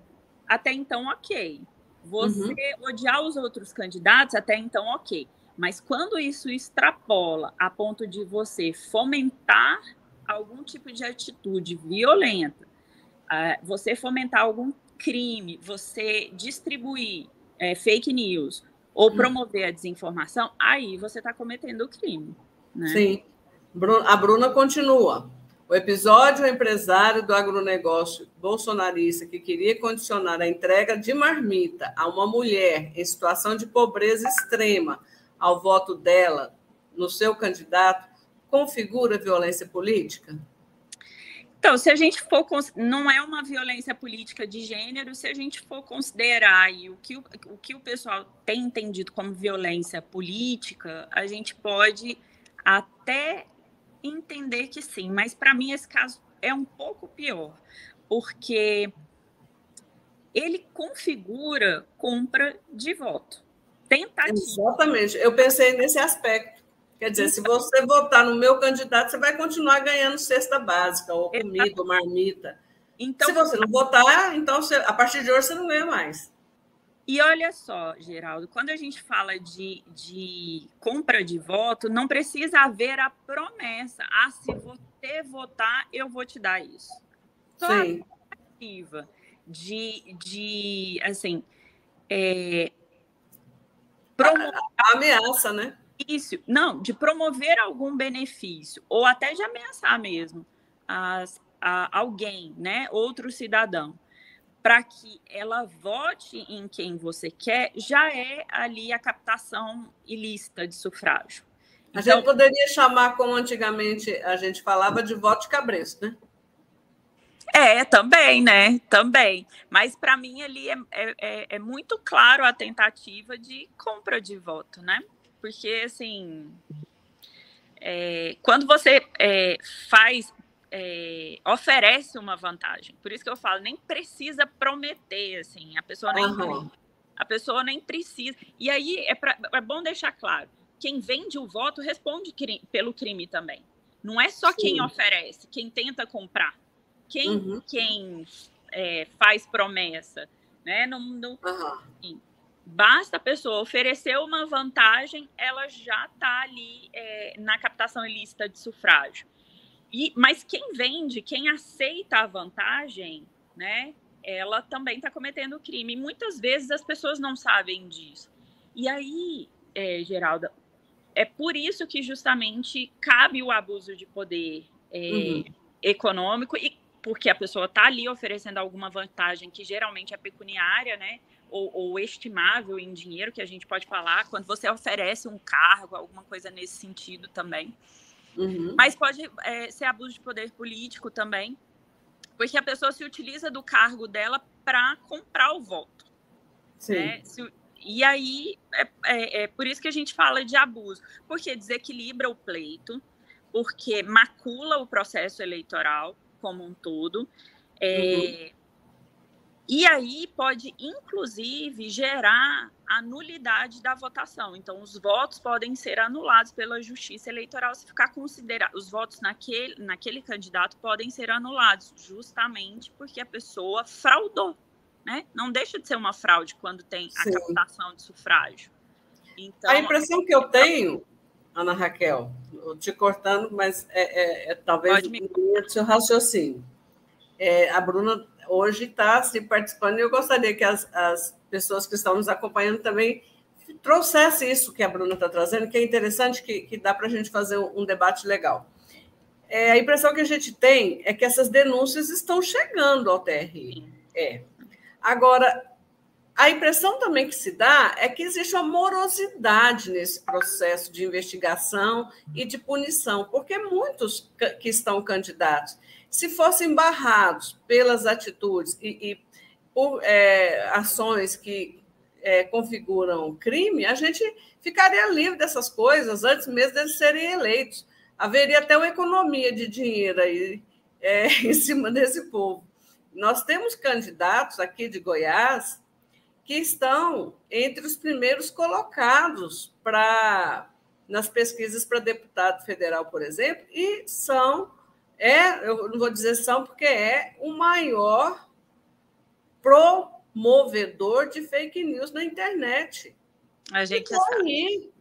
[SPEAKER 2] até então, ok. Você uhum. odiar os outros candidatos, até então, ok. Mas quando isso extrapola a ponto de você fomentar algum tipo de atitude violenta, uh, você fomentar algum crime você distribuir é, fake news ou hum. promover a desinformação, aí você está cometendo o crime. Né?
[SPEAKER 1] Sim. A Bruna continua. O episódio o empresário do agronegócio bolsonarista que queria condicionar a entrega de marmita a uma mulher em situação de pobreza extrema ao voto dela no seu candidato configura violência política?
[SPEAKER 2] Então, se a gente for. Não é uma violência política de gênero, se a gente for considerar e o, que o, o que o pessoal tem entendido como violência política, a gente pode até entender que sim, mas para mim esse caso é um pouco pior, porque ele configura compra de voto. Tentativa.
[SPEAKER 1] Exatamente. Eu pensei nesse aspecto. Quer dizer, se você votar no meu candidato, você vai continuar ganhando cesta básica, ou comida, ou marmita. Então, se você não votar, então você, a partir de hoje você não ganha mais.
[SPEAKER 2] E olha só, Geraldo, quando a gente fala de, de compra de voto, não precisa haver a promessa. Ah, se você votar, eu vou te dar isso. Só Sim. a tentativa de, de assim, é,
[SPEAKER 1] promover... a, a ameaça, né?
[SPEAKER 2] benefício, não, de promover algum benefício, ou até de ameaçar mesmo a, alguém, né, outro cidadão, para que ela vote em quem você quer, já é ali a captação ilícita de sufrágio.
[SPEAKER 1] A então, gente poderia chamar, como antigamente a gente falava, de voto cabresto, né?
[SPEAKER 2] É, também, né? Também. Mas para mim ali é, é, é, muito claro a tentativa de compra de voto, né? porque assim, é, quando você é, faz é, oferece uma vantagem. Por isso que eu falo, nem precisa prometer, assim, a pessoa nem, uhum. a pessoa nem precisa. E aí é, pra, é bom deixar claro, quem vende o voto responde crime, pelo crime também. Não é só Sim. quem oferece, quem tenta comprar, quem, uhum. quem é, faz promessa, né? Não, não uhum. Basta a pessoa oferecer uma vantagem, ela já está ali é, na captação ilícita de sufrágio. E, mas quem vende, quem aceita a vantagem, né, ela também está cometendo crime. Muitas vezes as pessoas não sabem disso. E aí, é, Geralda, é por isso que justamente cabe o abuso de poder é, uhum. econômico e porque a pessoa está ali oferecendo alguma vantagem que geralmente é pecuniária, né? Ou, ou, estimável em dinheiro, que a gente pode falar, quando você oferece um cargo, alguma coisa nesse sentido também. Uhum. Mas pode é, ser abuso de poder político também, porque a pessoa se utiliza do cargo dela para comprar o voto. Sim. Né? Se, e aí é, é, é, por isso que a gente fala de abuso, porque desequilibra o pleito, porque macula o processo eleitoral como um todo. É, uhum. E aí pode, inclusive, gerar a nulidade da votação. Então, os votos podem ser anulados pela Justiça Eleitoral se ficar considerado. Os votos naquele, naquele candidato podem ser anulados, justamente porque a pessoa fraudou. Né? Não deixa de ser uma fraude quando tem Sim. a captação de sufrágio.
[SPEAKER 1] Então, a impressão que eu tenho, Ana Raquel, te cortando, mas é, é, é talvez o seu raciocínio. É, a Bruna hoje está se participando e eu gostaria que as, as pessoas que estão nos acompanhando também trouxessem isso que a Bruna está trazendo, que é interessante, que, que dá para a gente fazer um debate legal. É, a impressão que a gente tem é que essas denúncias estão chegando ao TRE. É. Agora, a impressão também que se dá é que existe uma morosidade nesse processo de investigação e de punição, porque muitos que estão candidatos se fossem barrados pelas atitudes e, e por é, ações que é, configuram crime, a gente ficaria livre dessas coisas antes mesmo deles serem eleitos. Haveria até uma economia de dinheiro aí é, [LAUGHS] em cima desse povo. Nós temos candidatos aqui de Goiás que estão entre os primeiros colocados para nas pesquisas para deputado federal, por exemplo, e são é, eu não vou dizer são, porque é o maior promovedor de fake news na internet.
[SPEAKER 2] A gente e tá
[SPEAKER 1] aí.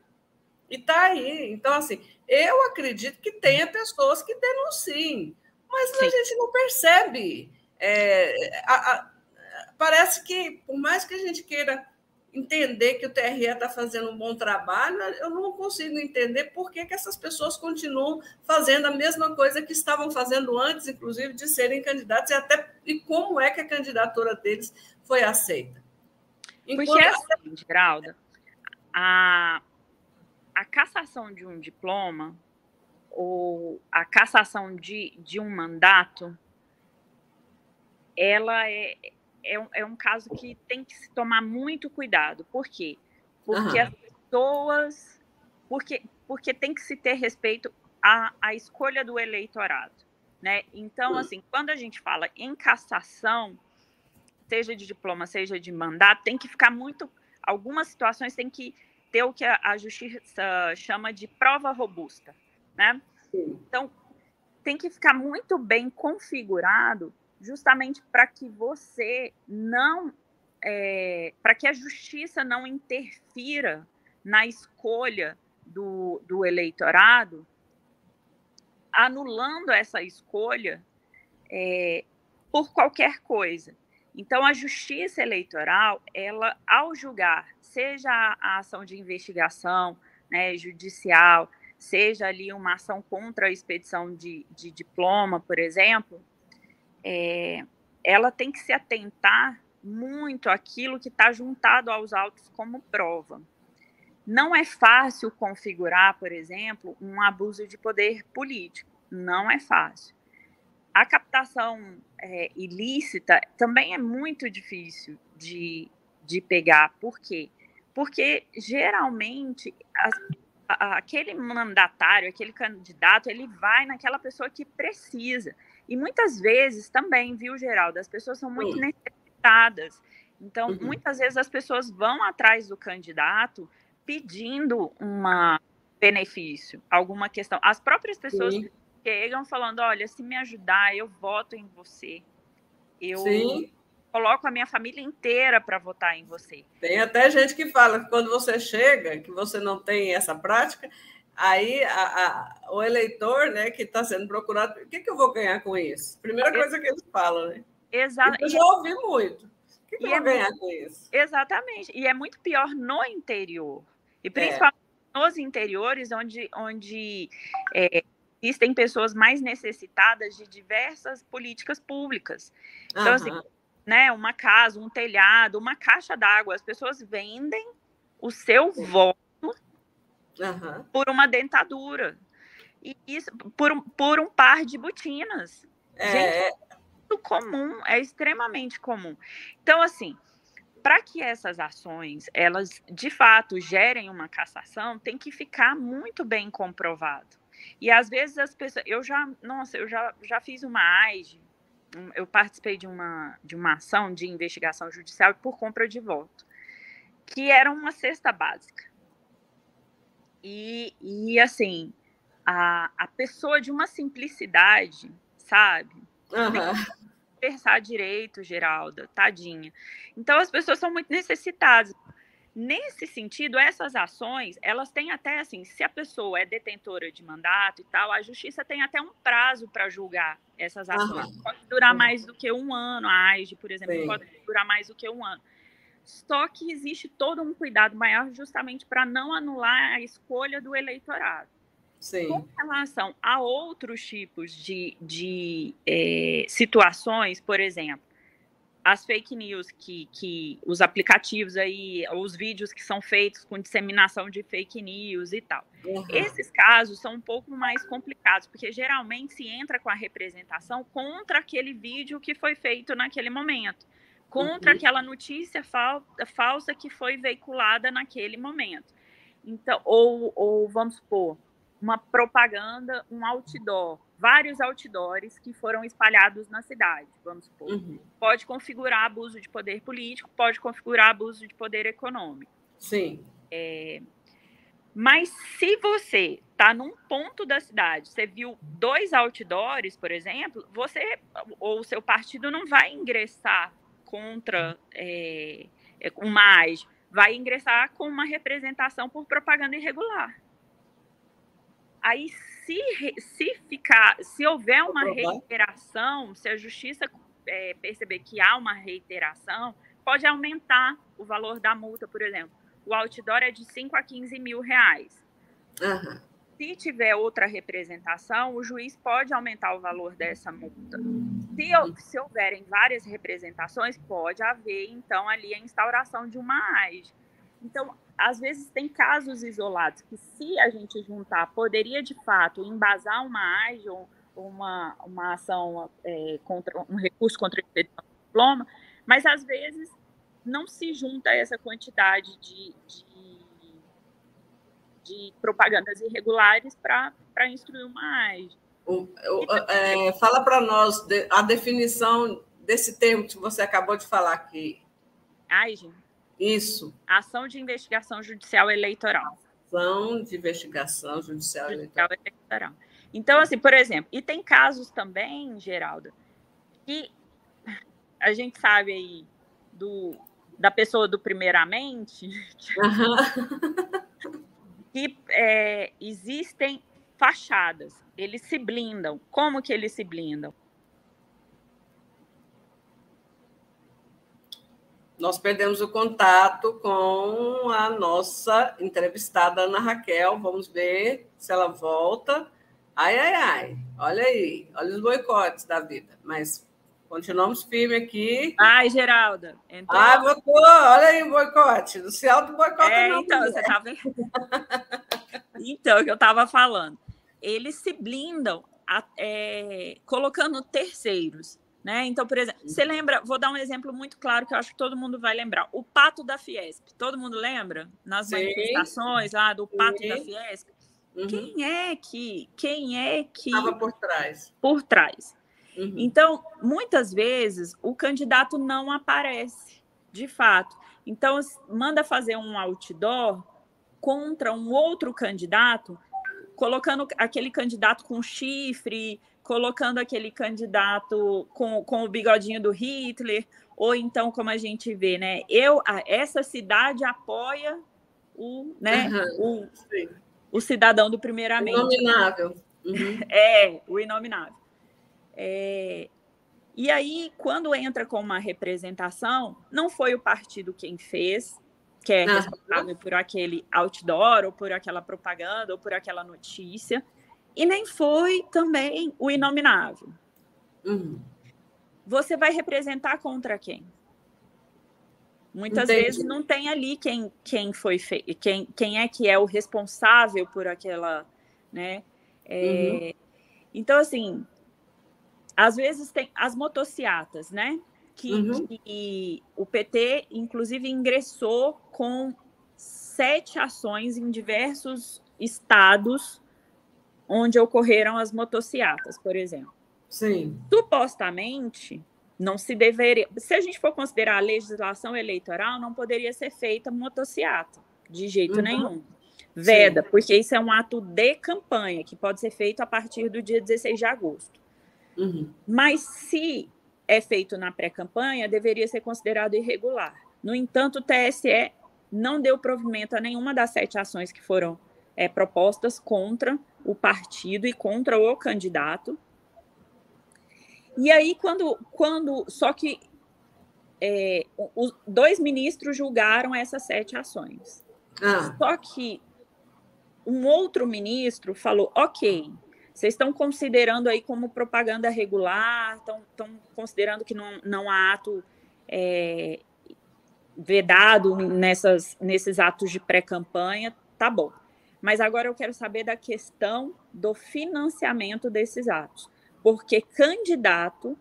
[SPEAKER 1] E está aí. Então, assim, eu acredito que tenha pessoas que denunciem, mas Sim. a gente não percebe. É, a, a, parece que, por mais que a gente queira entender que o TRE está fazendo um bom trabalho, eu não consigo entender por que, que essas pessoas continuam fazendo a mesma coisa que estavam fazendo antes, inclusive, de serem candidatos, e até e como é que a candidatura deles foi aceita.
[SPEAKER 2] Enquanto... Porque é assim, Geralda, a, a cassação de um diploma ou a cassação de, de um mandato, ela é, é um, é um caso que tem que se tomar muito cuidado. Por quê? Porque uhum. as pessoas. Porque, porque tem que se ter respeito à, à escolha do eleitorado. Né? Então, uhum. assim, quando a gente fala em cassação, seja de diploma, seja de mandato, tem que ficar muito. Algumas situações tem que ter o que a, a justiça chama de prova robusta. Né? Então, tem que ficar muito bem configurado justamente para que você não, é, para que a justiça não interfira na escolha do, do eleitorado, anulando essa escolha é, por qualquer coisa. Então, a justiça eleitoral, ela, ao julgar, seja a ação de investigação né, judicial, seja ali uma ação contra a expedição de, de diploma, por exemplo, é, ela tem que se atentar muito àquilo que está juntado aos autos como prova. Não é fácil configurar, por exemplo, um abuso de poder político. Não é fácil. A captação é, ilícita também é muito difícil de, de pegar. Por quê? Porque geralmente aquele mandatário, aquele candidato, ele vai naquela pessoa que precisa. E muitas vezes também, viu, Geraldo, as pessoas são muito Sim. necessitadas. Então, uhum. muitas vezes as pessoas vão atrás do candidato pedindo um benefício, alguma questão. As próprias pessoas Sim. chegam falando: olha, se me ajudar, eu voto em você. Eu Sim. coloco a minha família inteira para votar em você.
[SPEAKER 1] Tem até gente que fala que quando você chega, que você não tem essa prática, aí a, a, o eleitor né, que está sendo procurado, o que, que eu vou ganhar com isso? Primeira coisa que eles falam, né?
[SPEAKER 2] Exato.
[SPEAKER 1] Eu já ouvi muito. O que, que eu vou é ganhar muito... com isso?
[SPEAKER 2] Exatamente. E é muito pior no interior. E é. principalmente é. nos interiores, onde, onde é, existem pessoas mais necessitadas de diversas políticas públicas. Então, uhum. assim, né, uma casa, um telhado, uma caixa d'água, as pessoas vendem o seu voto uhum. por uma dentadura. E isso por um, por um par de botinas. É... Gente, é muito comum, é extremamente comum. Então, assim, para que essas ações elas de fato gerem uma cassação, tem que ficar muito bem comprovado. E às vezes as pessoas, eu já, nossa, eu já, já fiz uma AIGE, eu participei de uma, de uma ação de investigação judicial por compra de voto, que era uma cesta básica. E, e assim, a, a pessoa de uma simplicidade, sabe? Uhum. Pensar direito, Geralda, tadinha. Então as pessoas são muito necessitadas. Nesse sentido, essas ações, elas têm até assim, se a pessoa é detentora de mandato e tal, a justiça tem até um prazo para julgar essas ações. Uhum. Pode durar mais do que um ano, a AIGE, por exemplo, Sim. pode durar mais do que um ano. Só que existe todo um cuidado maior justamente para não anular a escolha do eleitorado. Sim. Com relação a outros tipos de, de é, situações, por exemplo, as fake news que, que os aplicativos aí, os vídeos que são feitos com disseminação de fake news e tal. Uhum. Esses casos são um pouco mais complicados, porque geralmente se entra com a representação contra aquele vídeo que foi feito naquele momento, contra uhum. aquela notícia fal falsa que foi veiculada naquele momento. Então, ou, ou vamos supor, uma propaganda, um outdoor vários outdoors que foram espalhados na cidade, vamos supor. Uhum. Pode configurar abuso de poder político, pode configurar abuso de poder econômico.
[SPEAKER 1] Sim.
[SPEAKER 2] É, mas se você está num ponto da cidade, você viu dois outdoors, por exemplo, você ou o seu partido não vai ingressar contra é, é uma AIS, vai ingressar com uma representação por propaganda irregular. Aí se, se ficar, se houver uma reiteração, se a justiça é, perceber que há uma reiteração, pode aumentar o valor da multa, por exemplo. O outdoor é de 5 a 15 mil reais. Uhum. Se tiver outra representação, o juiz pode aumentar o valor dessa multa. Se, se houverem várias representações, pode haver, então, ali a instauração de uma AIS. Então, às vezes tem casos isolados que, se a gente juntar, poderia de fato embasar uma AIJ ou uma, uma ação é, contra um recurso contra o diploma, mas às vezes não se junta essa quantidade de, de, de propagandas irregulares para instruir uma AIJ.
[SPEAKER 1] O, o, é, fala para nós a definição desse termo que você acabou de falar aqui.
[SPEAKER 2] AIJ?
[SPEAKER 1] Isso.
[SPEAKER 2] Ação de investigação judicial eleitoral.
[SPEAKER 1] Ação de investigação judicial, judicial eleitoral. eleitoral.
[SPEAKER 2] Então, assim, por exemplo, e tem casos também, Geralda, que a gente sabe aí do, da pessoa do primeiramente, uhum. [LAUGHS] que é, existem fachadas, eles se blindam. Como que eles se blindam?
[SPEAKER 1] nós perdemos o contato com a nossa entrevistada Ana Raquel. Vamos ver se ela volta. Ai, ai, ai. Olha aí. Olha os boicotes da vida. Mas continuamos firme aqui.
[SPEAKER 2] Ai, Geralda.
[SPEAKER 1] Então... Ai, votou. Olha aí o boicote. Do céu do boicote
[SPEAKER 2] é, não. Então, você tá vendo? então, o que eu estava falando. Eles se blindam a, é, colocando terceiros. Né? Então, por exemplo, você lembra, vou dar um exemplo muito claro que eu acho que todo mundo vai lembrar. O pato da Fiesp. Todo mundo lembra? Nas Sim. manifestações lá do pato Sim. da Fiesp. Uhum. Quem é que quem é que
[SPEAKER 1] estava por trás?
[SPEAKER 2] Por trás. Uhum. Então, muitas vezes o candidato não aparece, de fato. Então, manda fazer um outdoor contra um outro candidato, colocando aquele candidato com chifre, colocando aquele candidato com, com o bigodinho do Hitler, ou então, como a gente vê, né? Eu, essa cidade apoia o, né, uhum. o, o cidadão do primeiramente.
[SPEAKER 1] O inominável. Uhum.
[SPEAKER 2] É, o inominável. É, e aí, quando entra com uma representação, não foi o partido quem fez, que é responsável por aquele outdoor, ou por aquela propaganda, ou por aquela notícia, e nem foi também o inominável. Uhum. Você vai representar contra quem? Muitas Entendi. vezes não tem ali quem, quem foi quem, quem é que é o responsável por aquela, né? É... Uhum. Então, assim, às vezes tem as motociatas, né? Que, uhum. que, o PT, inclusive, ingressou com sete ações em diversos estados onde ocorreram as motociatas, por exemplo.
[SPEAKER 1] Sim.
[SPEAKER 2] Supostamente, não se deveria. Se a gente for considerar a legislação eleitoral, não poderia ser feita motociata, de jeito uhum. nenhum. Veda, Sim. porque isso é um ato de campanha, que pode ser feito a partir do dia 16 de agosto. Uhum. Mas se é feito na pré-campanha, deveria ser considerado irregular. No entanto, o TSE não deu provimento a nenhuma das sete ações que foram é, propostas contra o partido e contra o candidato. E aí, quando. quando só que é, os dois ministros julgaram essas sete ações. Ah. Só que um outro ministro falou: ok, vocês estão considerando aí como propaganda regular, estão considerando que não, não há ato é, vedado nessas, nesses atos de pré-campanha, tá bom. Mas agora eu quero saber da questão do financiamento desses atos, porque candidato,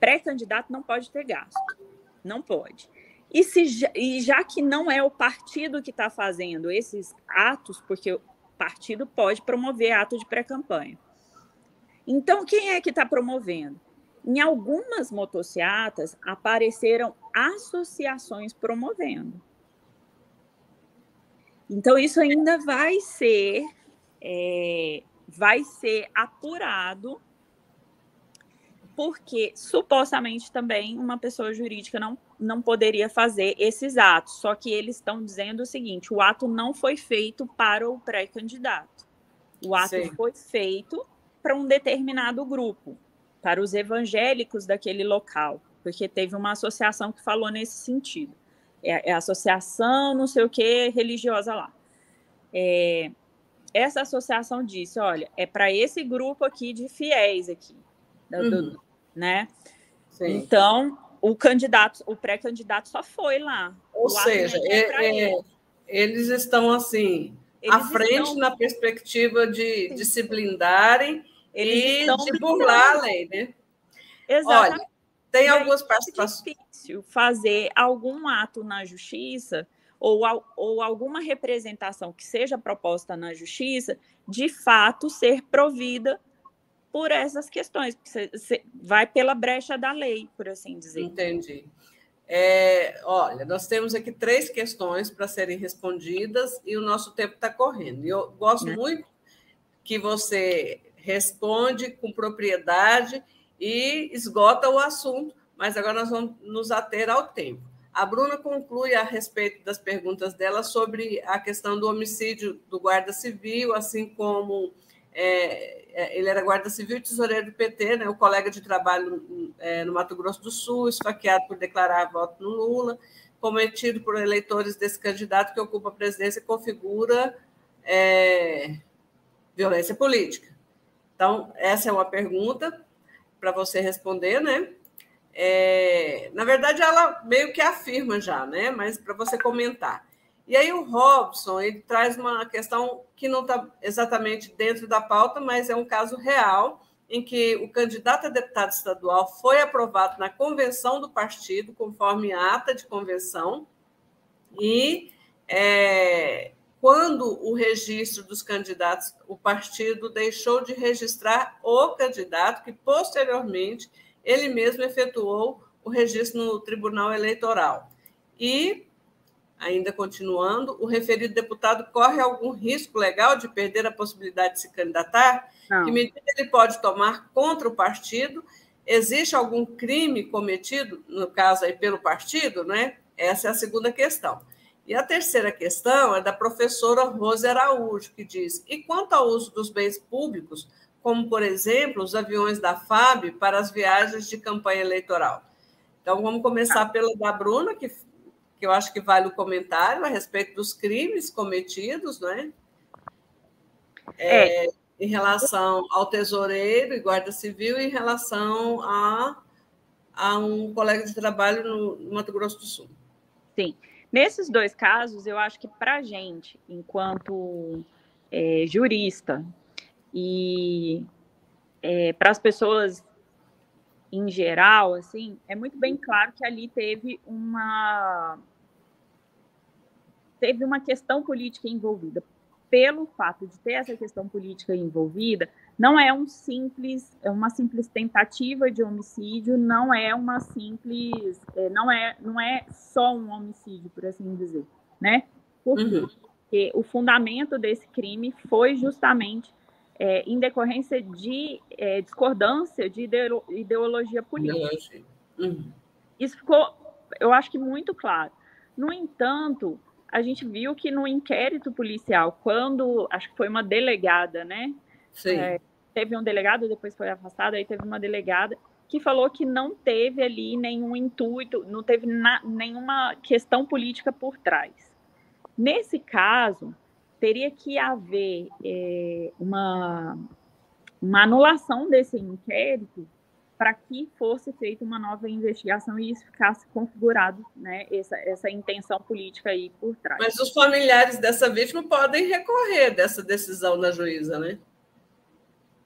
[SPEAKER 2] pré-candidato não pode ter gasto, não pode. E, se, e já que não é o partido que está fazendo esses atos, porque partido pode promover ato de pré-campanha. Então, quem é que está promovendo? Em algumas motocicletas apareceram associações promovendo. Então, isso ainda vai ser, é, vai ser apurado, porque supostamente também uma pessoa jurídica não, não poderia fazer esses atos. Só que eles estão dizendo o seguinte: o ato não foi feito para o pré-candidato. O ato Sim. foi feito para um determinado grupo, para os evangélicos daquele local, porque teve uma associação que falou nesse sentido. É, é associação, não sei o que, religiosa lá. É, essa associação disse, olha, é para esse grupo aqui de fiéis aqui, uhum. do, né? Sim. Então, o candidato, o pré-candidato só foi lá.
[SPEAKER 1] Ou seja, é, é, eles estão assim eles à frente estão... na perspectiva de, de se blindarem eles e de burlar a lei, né?
[SPEAKER 2] Exatamente. Olha,
[SPEAKER 1] tem algumas participações.
[SPEAKER 2] É difícil fazer algum ato na justiça ou, ou alguma representação que seja proposta na justiça, de fato ser provida por essas questões, porque você vai pela brecha da lei, por assim dizer.
[SPEAKER 1] Entendi. É, olha, nós temos aqui três questões para serem respondidas e o nosso tempo está correndo. E eu gosto é. muito que você responde com propriedade e esgota o assunto, mas agora nós vamos nos ater ao tempo. A Bruna conclui a respeito das perguntas dela sobre a questão do homicídio do guarda civil, assim como é, é ele era guarda civil e tesoureiro do PT, né, o colega de trabalho é, no Mato Grosso do Sul, esfaqueado por declarar voto no Lula, cometido por eleitores desse candidato que ocupa a presidência e configura é, violência política. Então, essa é uma pergunta para você responder, né? É, na verdade, ela meio que afirma já, né? Mas para você comentar. E aí o Robson ele traz uma questão que não está exatamente dentro da pauta, mas é um caso real em que o candidato a deputado estadual foi aprovado na convenção do partido, conforme ata de convenção, e é, quando o registro dos candidatos, o partido deixou de registrar o candidato, que posteriormente ele mesmo efetuou o registro no Tribunal Eleitoral. E, ainda continuando, o referido deputado corre algum risco legal de perder a possibilidade de se candidatar? Não. Que medida ele pode tomar contra o partido? Existe algum crime cometido, no caso aí pelo partido, né? Essa é a segunda questão. E a terceira questão é da professora Rose Araújo, que diz: e quanto ao uso dos bens públicos, como, por exemplo, os aviões da FAB para as viagens de campanha eleitoral? Então, vamos começar pela da Bruna, que, que eu acho que vale o comentário a respeito dos crimes cometidos, né? É, é. Em relação ao tesoureiro e guarda civil, e em relação a, a um colega de trabalho no, no Mato Grosso do Sul.
[SPEAKER 2] Sim. Nesses dois casos, eu acho que para a gente, enquanto é, jurista, e é, para as pessoas em geral, assim, é muito bem claro que ali teve uma teve uma questão política envolvida. Pelo fato de ter essa questão política envolvida, não é um simples, é uma simples tentativa de homicídio, não é uma simples, é, não é, não é só um homicídio, por assim dizer, né? Porque uhum. o fundamento desse crime foi justamente é, em decorrência de é, discordância de ideologia política. Uhum. Isso ficou, eu acho que muito claro. No entanto, a gente viu que no inquérito policial, quando acho que foi uma delegada, né? É, teve um delegado, depois foi afastado, aí teve uma delegada que falou que não teve ali nenhum intuito, não teve na, nenhuma questão política por trás. Nesse caso, teria que haver é, uma, uma anulação desse inquérito para que fosse feita uma nova investigação e isso ficasse configurado, né, essa, essa intenção política aí por trás.
[SPEAKER 1] Mas os familiares dessa vítima podem recorrer dessa decisão da juíza, né?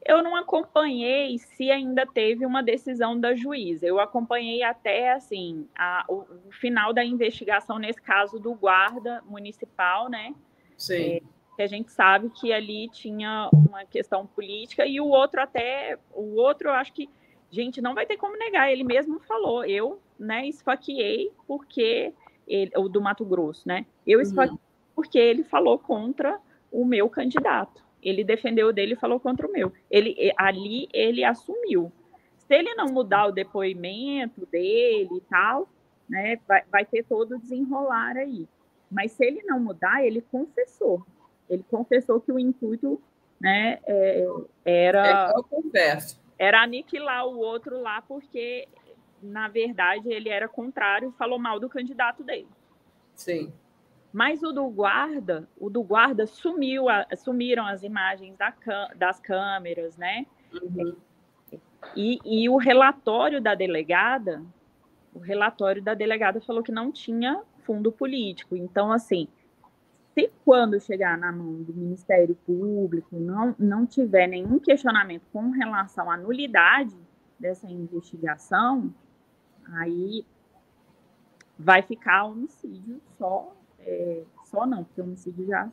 [SPEAKER 2] Eu não acompanhei se ainda teve uma decisão da juíza. Eu acompanhei até assim a, o, o, final da investigação nesse caso do guarda municipal, né?
[SPEAKER 1] Sim. É,
[SPEAKER 2] que a gente sabe que ali tinha uma questão política e o outro até o outro eu acho que gente não vai ter como negar. Ele mesmo falou, eu, né, esfaqueei porque ele, o do Mato Grosso, né? Eu uhum. esfaqueei uhum. porque ele falou contra o meu candidato. Ele defendeu o dele e falou contra o meu. Ele ali ele assumiu. Se ele não mudar o depoimento dele e tal, né, vai, vai ter todo o desenrolar aí. Mas se ele não mudar, ele confessou. Ele confessou que o intuito, né, é, era
[SPEAKER 1] é
[SPEAKER 2] era aniquilar o outro lá porque na verdade ele era contrário e falou mal do candidato dele.
[SPEAKER 1] Sim.
[SPEAKER 2] Mas o do guarda, o do guarda sumiu, sumiram as imagens da, das câmeras, né? Uhum. E, e o relatório da delegada, o relatório da delegada falou que não tinha fundo político. Então, assim, se quando chegar na mão do Ministério Público não, não tiver nenhum questionamento com relação à nulidade dessa investigação, aí vai ficar homicídio só é, só não, porque homicídio já,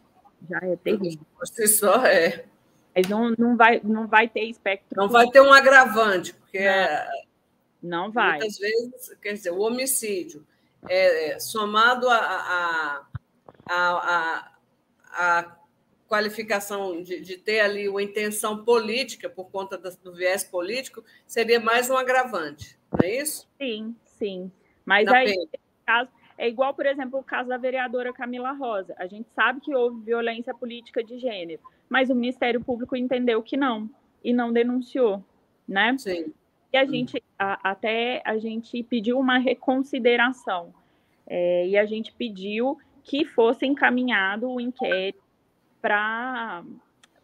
[SPEAKER 2] já é terrível.
[SPEAKER 1] Você só é.
[SPEAKER 2] Mas não, não, vai, não vai ter espectro.
[SPEAKER 1] Não vai ter um agravante, porque
[SPEAKER 2] não, é, não vai.
[SPEAKER 1] Muitas vezes, quer dizer, o homicídio é, é somado a, a, a, a, qualificação de, de, ter ali uma intenção política por conta do viés político, seria mais um agravante, não é isso?
[SPEAKER 2] Sim, sim. Mas Na aí, caso, é igual, por exemplo, o caso da vereadora Camila Rosa. A gente sabe que houve violência política de gênero, mas o Ministério Público entendeu que não e não denunciou, né?
[SPEAKER 1] Sim.
[SPEAKER 2] A gente a, até a gente pediu uma reconsideração é, e a gente pediu que fosse encaminhado o inquérito para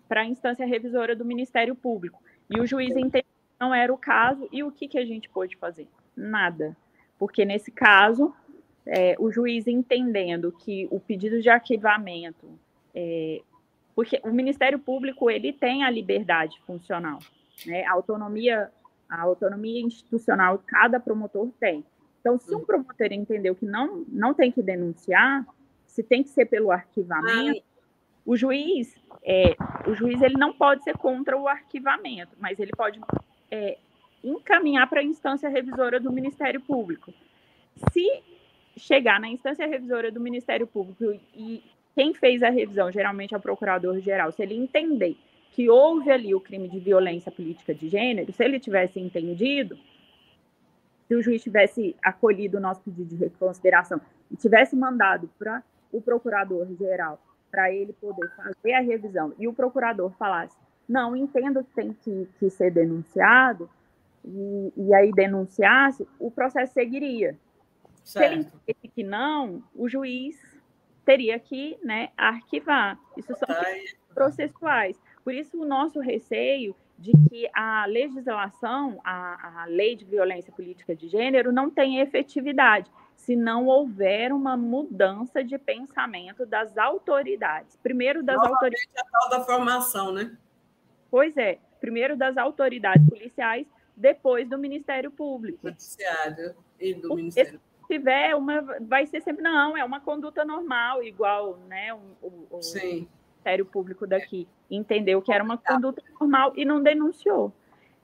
[SPEAKER 2] para a instância revisora do Ministério Público. E o juiz entendeu que não era o caso. E o que, que a gente pôde fazer? Nada. Porque nesse caso, é, o juiz entendendo que o pedido de arquivamento, é, porque o Ministério Público ele tem a liberdade funcional, Né? A autonomia, a autonomia institucional cada promotor tem. Então, se um promotor entendeu que não, não tem que denunciar, se tem que ser pelo arquivamento, o juiz, é, o juiz ele não pode ser contra o arquivamento, mas ele pode é, encaminhar para a instância revisora do Ministério Público. Se chegar na instância revisora do Ministério Público e quem fez a revisão, geralmente é o procurador-geral, se ele entender que houve ali o crime de violência política de gênero, se ele tivesse entendido, se o juiz tivesse acolhido o nosso pedido de reconsideração e tivesse mandado para o procurador-geral para ele poder fazer a revisão e o procurador falasse, não, entendo que tem que, que ser denunciado, e, e, aí denunciasse, o processo seguiria. Certo. Se ele que não, o juiz teria que né, arquivar. Isso são tá processuais. Por isso, o nosso receio de que a legislação, a, a lei de violência política de gênero, não tenha efetividade se não houver uma mudança de pensamento das autoridades. Primeiro das autoridades.
[SPEAKER 1] a tal da formação, né?
[SPEAKER 2] Pois é. Primeiro das autoridades policiais, depois do Ministério Público.
[SPEAKER 1] Judiciário e do Ministério
[SPEAKER 2] se tiver uma, vai ser sempre não, é uma conduta normal, igual, né, o, o, o Ministério Público daqui entendeu que era uma conduta normal e não denunciou.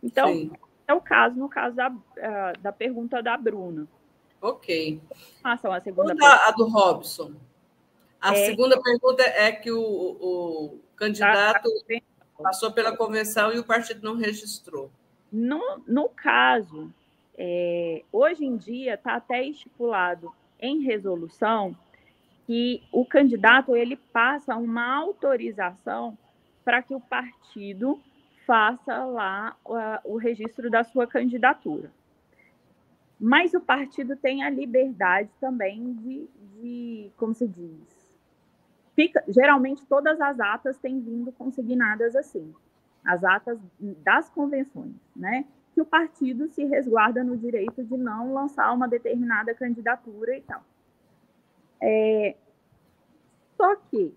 [SPEAKER 2] Então, Sim. é o caso, no caso da, uh, da pergunta da Bruna.
[SPEAKER 1] Ok.
[SPEAKER 2] Passam a segunda
[SPEAKER 1] pergunta. A do Robson. A é, segunda pergunta é que o, o candidato tá, tá passou pela convenção e o partido não registrou.
[SPEAKER 2] No, no caso, é, hoje em dia está até estipulado em resolução que o candidato ele passa uma autorização para que o partido faça lá uh, o registro da sua candidatura. Mas o partido tem a liberdade também de, de como se diz, fica, geralmente todas as atas têm vindo consignadas assim, as atas das convenções, né? Que o partido se resguarda no direito de não lançar uma determinada candidatura e tal. É, só que,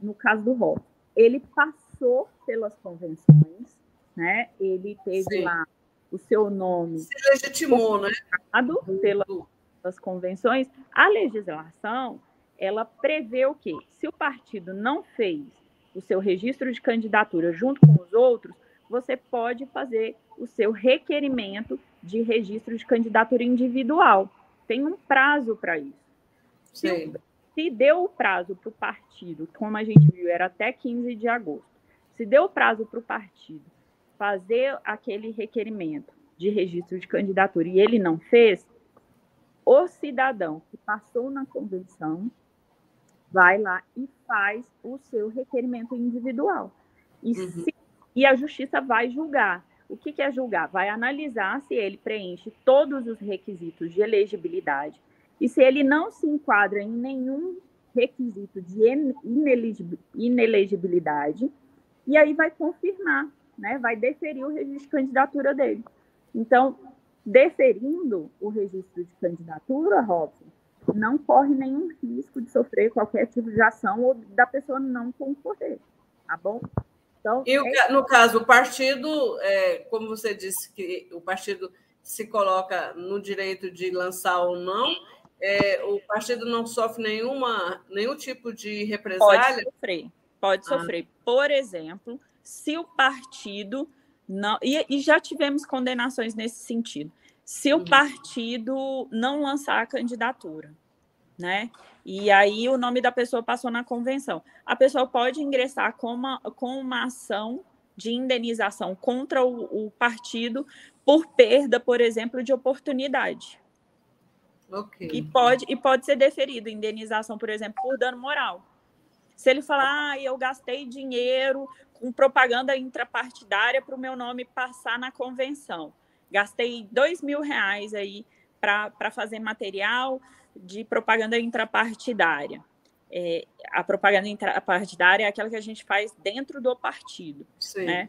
[SPEAKER 2] no caso do Rock, ele passou pelas convenções, né? Ele teve Sim. lá o seu nome.
[SPEAKER 1] Se legitimou, né?
[SPEAKER 2] Pelas convenções. A legislação, ela prevê o quê? Se o partido não fez o seu registro de candidatura junto com os outros, você pode fazer o seu requerimento de registro de candidatura individual. Tem um prazo para isso. Se, se deu o prazo para o partido, como a gente viu, era até 15 de agosto. Se deu o prazo para o partido fazer aquele requerimento de registro de candidatura e ele não fez, o cidadão que passou na convenção vai lá e faz o seu requerimento individual. E, uhum. se, e a justiça vai julgar. O que, que é julgar? Vai analisar se ele preenche todos os requisitos de elegibilidade e se ele não se enquadra em nenhum requisito de inelegibilidade, e aí vai confirmar né, vai deferir o registro de candidatura dele. Então, deferindo o registro de candidatura, Robson, não corre nenhum risco de sofrer qualquer tipo de ação ou da pessoa não concorrer, tá bom?
[SPEAKER 1] Então, e é... no caso, o partido, é, como você disse que o partido se coloca no direito de lançar ou não, é, o partido não sofre nenhuma, nenhum tipo de represália?
[SPEAKER 2] Pode sofrer, pode ah. sofrer. Por exemplo, se o partido não. E, e já tivemos condenações nesse sentido. Se o uhum. partido não lançar a candidatura, né? E aí o nome da pessoa passou na convenção. A pessoa pode ingressar com uma, com uma ação de indenização contra o, o partido por perda, por exemplo, de oportunidade.
[SPEAKER 1] Okay.
[SPEAKER 2] E pode, e pode ser deferido indenização, por exemplo, por dano moral. Se ele falar, ah, eu gastei dinheiro com propaganda intrapartidária para o meu nome passar na convenção. Gastei dois mil reais aí para fazer material de propaganda intrapartidária. É, a propaganda intrapartidária é aquela que a gente faz dentro do partido. Sim. Né?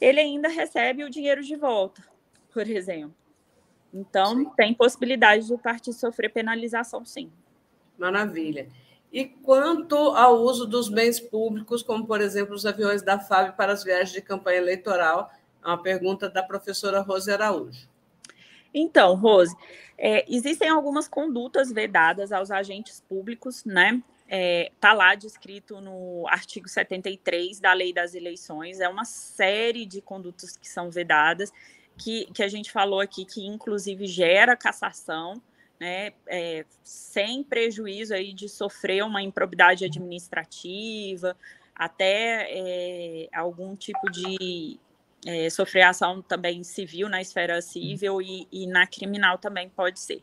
[SPEAKER 2] Ele ainda recebe o dinheiro de volta, por exemplo. Então, sim. tem possibilidade do partido sofrer penalização, sim.
[SPEAKER 1] Maravilha. E quanto ao uso dos bens públicos, como, por exemplo, os aviões da FAB para as viagens de campanha eleitoral, É uma pergunta da professora Rose Araújo.
[SPEAKER 2] Então, Rose, é, existem algumas condutas vedadas aos agentes públicos, né? É, tá lá descrito no artigo 73 da Lei das Eleições, é uma série de condutas que são vedadas, que, que a gente falou aqui, que inclusive gera cassação, né, é, sem prejuízo aí de sofrer uma improbidade administrativa, até é, algum tipo de é, sofrer ação também civil na esfera civil e, e na criminal também pode ser.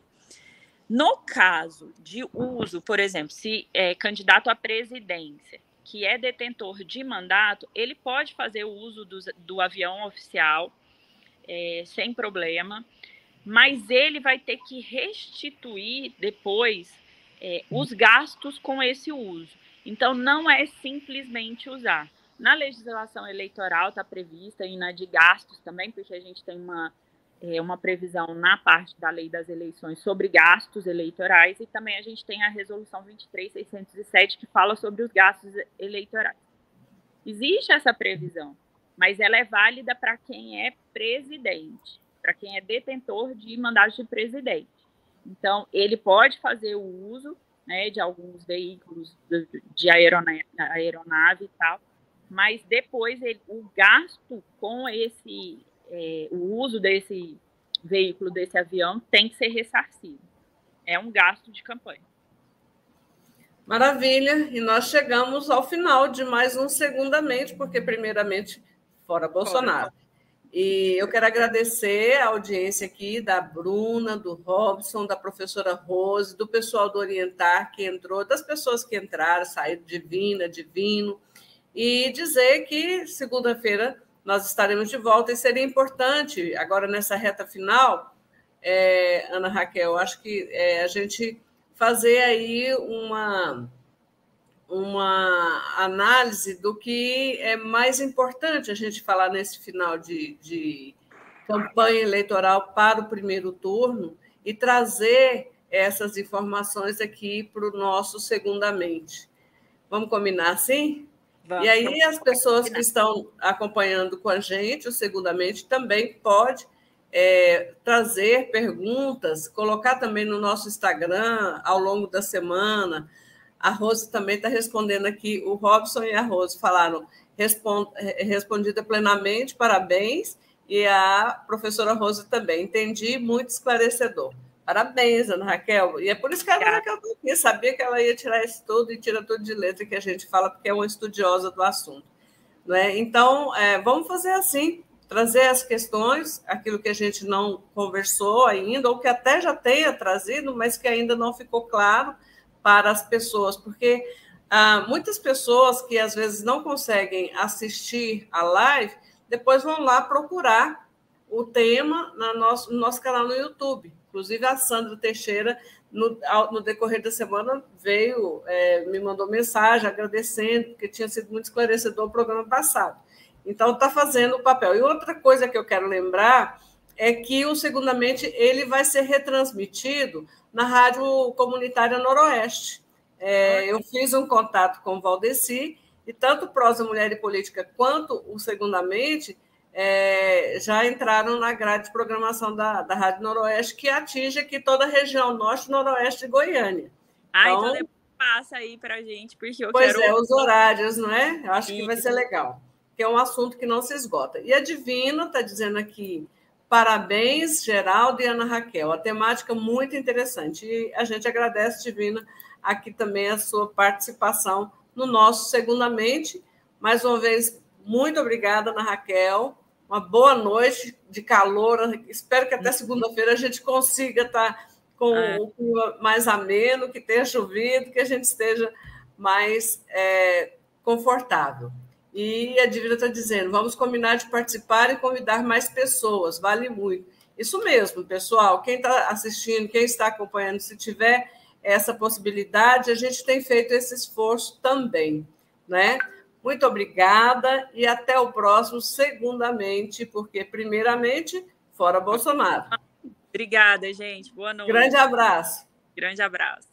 [SPEAKER 2] No caso de uso, por exemplo, se é candidato à presidência, que é detentor de mandato, ele pode fazer o uso do, do avião oficial é, sem problema mas ele vai ter que restituir depois é, os gastos com esse uso. Então, não é simplesmente usar. Na legislação eleitoral está prevista, e na de gastos também, porque a gente tem uma, é, uma previsão na parte da lei das eleições sobre gastos eleitorais, e também a gente tem a resolução 23607, que fala sobre os gastos eleitorais. Existe essa previsão, mas ela é válida para quem é presidente para quem é detentor de mandato de presidente. Então, ele pode fazer o uso né, de alguns veículos de aeronave, aeronave e tal, mas depois ele, o gasto com esse, é, o uso desse veículo, desse avião, tem que ser ressarcido. É um gasto de campanha.
[SPEAKER 1] Maravilha, e nós chegamos ao final de mais um Segundamente, porque, primeiramente, fora Bolsonaro. Fora. E eu quero agradecer a audiência aqui da Bruna, do Robson, da professora Rose, do pessoal do Orientar que entrou, das pessoas que entraram, saíram divina, divino, e dizer que segunda-feira nós estaremos de volta e seria importante, agora nessa reta final, é, Ana Raquel, acho que é, a gente fazer aí uma uma análise do que é mais importante a gente falar nesse final de, de campanha eleitoral para o primeiro turno e trazer essas informações aqui para o nosso segundamente. Vamos combinar assim? Vamos, e aí as pessoas que estão acompanhando com a gente, o segundamente, também pode é, trazer perguntas, colocar também no nosso Instagram ao longo da semana, a Rose também está respondendo aqui. O Robson e a Rose falaram respond, respondida plenamente, parabéns. E a professora Rose também. Entendi, muito esclarecedor. Parabéns, Ana Raquel. E é por isso que a Ana Raquel está aqui. Sabia que ela ia tirar isso tudo e tira tudo de letra que a gente fala, porque é uma estudiosa do assunto. Não é? Então, é, vamos fazer assim: trazer as questões, aquilo que a gente não conversou ainda, ou que até já tenha trazido, mas que ainda não ficou claro para as pessoas, porque ah, muitas pessoas que às vezes não conseguem assistir a live, depois vão lá procurar o tema no nosso, no nosso canal no YouTube. Inclusive, a Sandra Teixeira, no, no decorrer da semana, veio, é, me mandou mensagem agradecendo, porque tinha sido muito esclarecedor o programa passado. Então, está fazendo o papel. E outra coisa que eu quero lembrar é que o Segundamente ele vai ser retransmitido na Rádio Comunitária Noroeste. É, eu fiz um contato com o Valdeci, e tanto Prosa Mulher e Política quanto o Segundamente é, já entraram na grade de programação da, da Rádio Noroeste, que atinge aqui toda a região norte noroeste de Goiânia.
[SPEAKER 2] Ah, então, então passa aí para a gente, porque eu
[SPEAKER 1] pois
[SPEAKER 2] quero...
[SPEAKER 1] é, os horários, não é? Eu acho que vai ser legal, que é um assunto que não se esgota. E a Divina está dizendo aqui Parabéns, Geraldo e Ana Raquel. A temática muito interessante. E a gente agradece, Divina, aqui também a sua participação no nosso Segundamente. Mais uma vez, muito obrigada, Ana Raquel. Uma boa noite de calor. Espero que até segunda-feira a gente consiga estar com é. o clima mais ameno, que tenha chovido, que a gente esteja mais é, confortável. E a dívida está dizendo: vamos combinar de participar e convidar mais pessoas, vale muito. Isso mesmo, pessoal. Quem está assistindo, quem está acompanhando, se tiver essa possibilidade, a gente tem feito esse esforço também, né? Muito obrigada e até o próximo, segundamente, porque, primeiramente, fora Bolsonaro.
[SPEAKER 2] Obrigada, gente. Boa noite.
[SPEAKER 1] Grande abraço.
[SPEAKER 2] Grande abraço.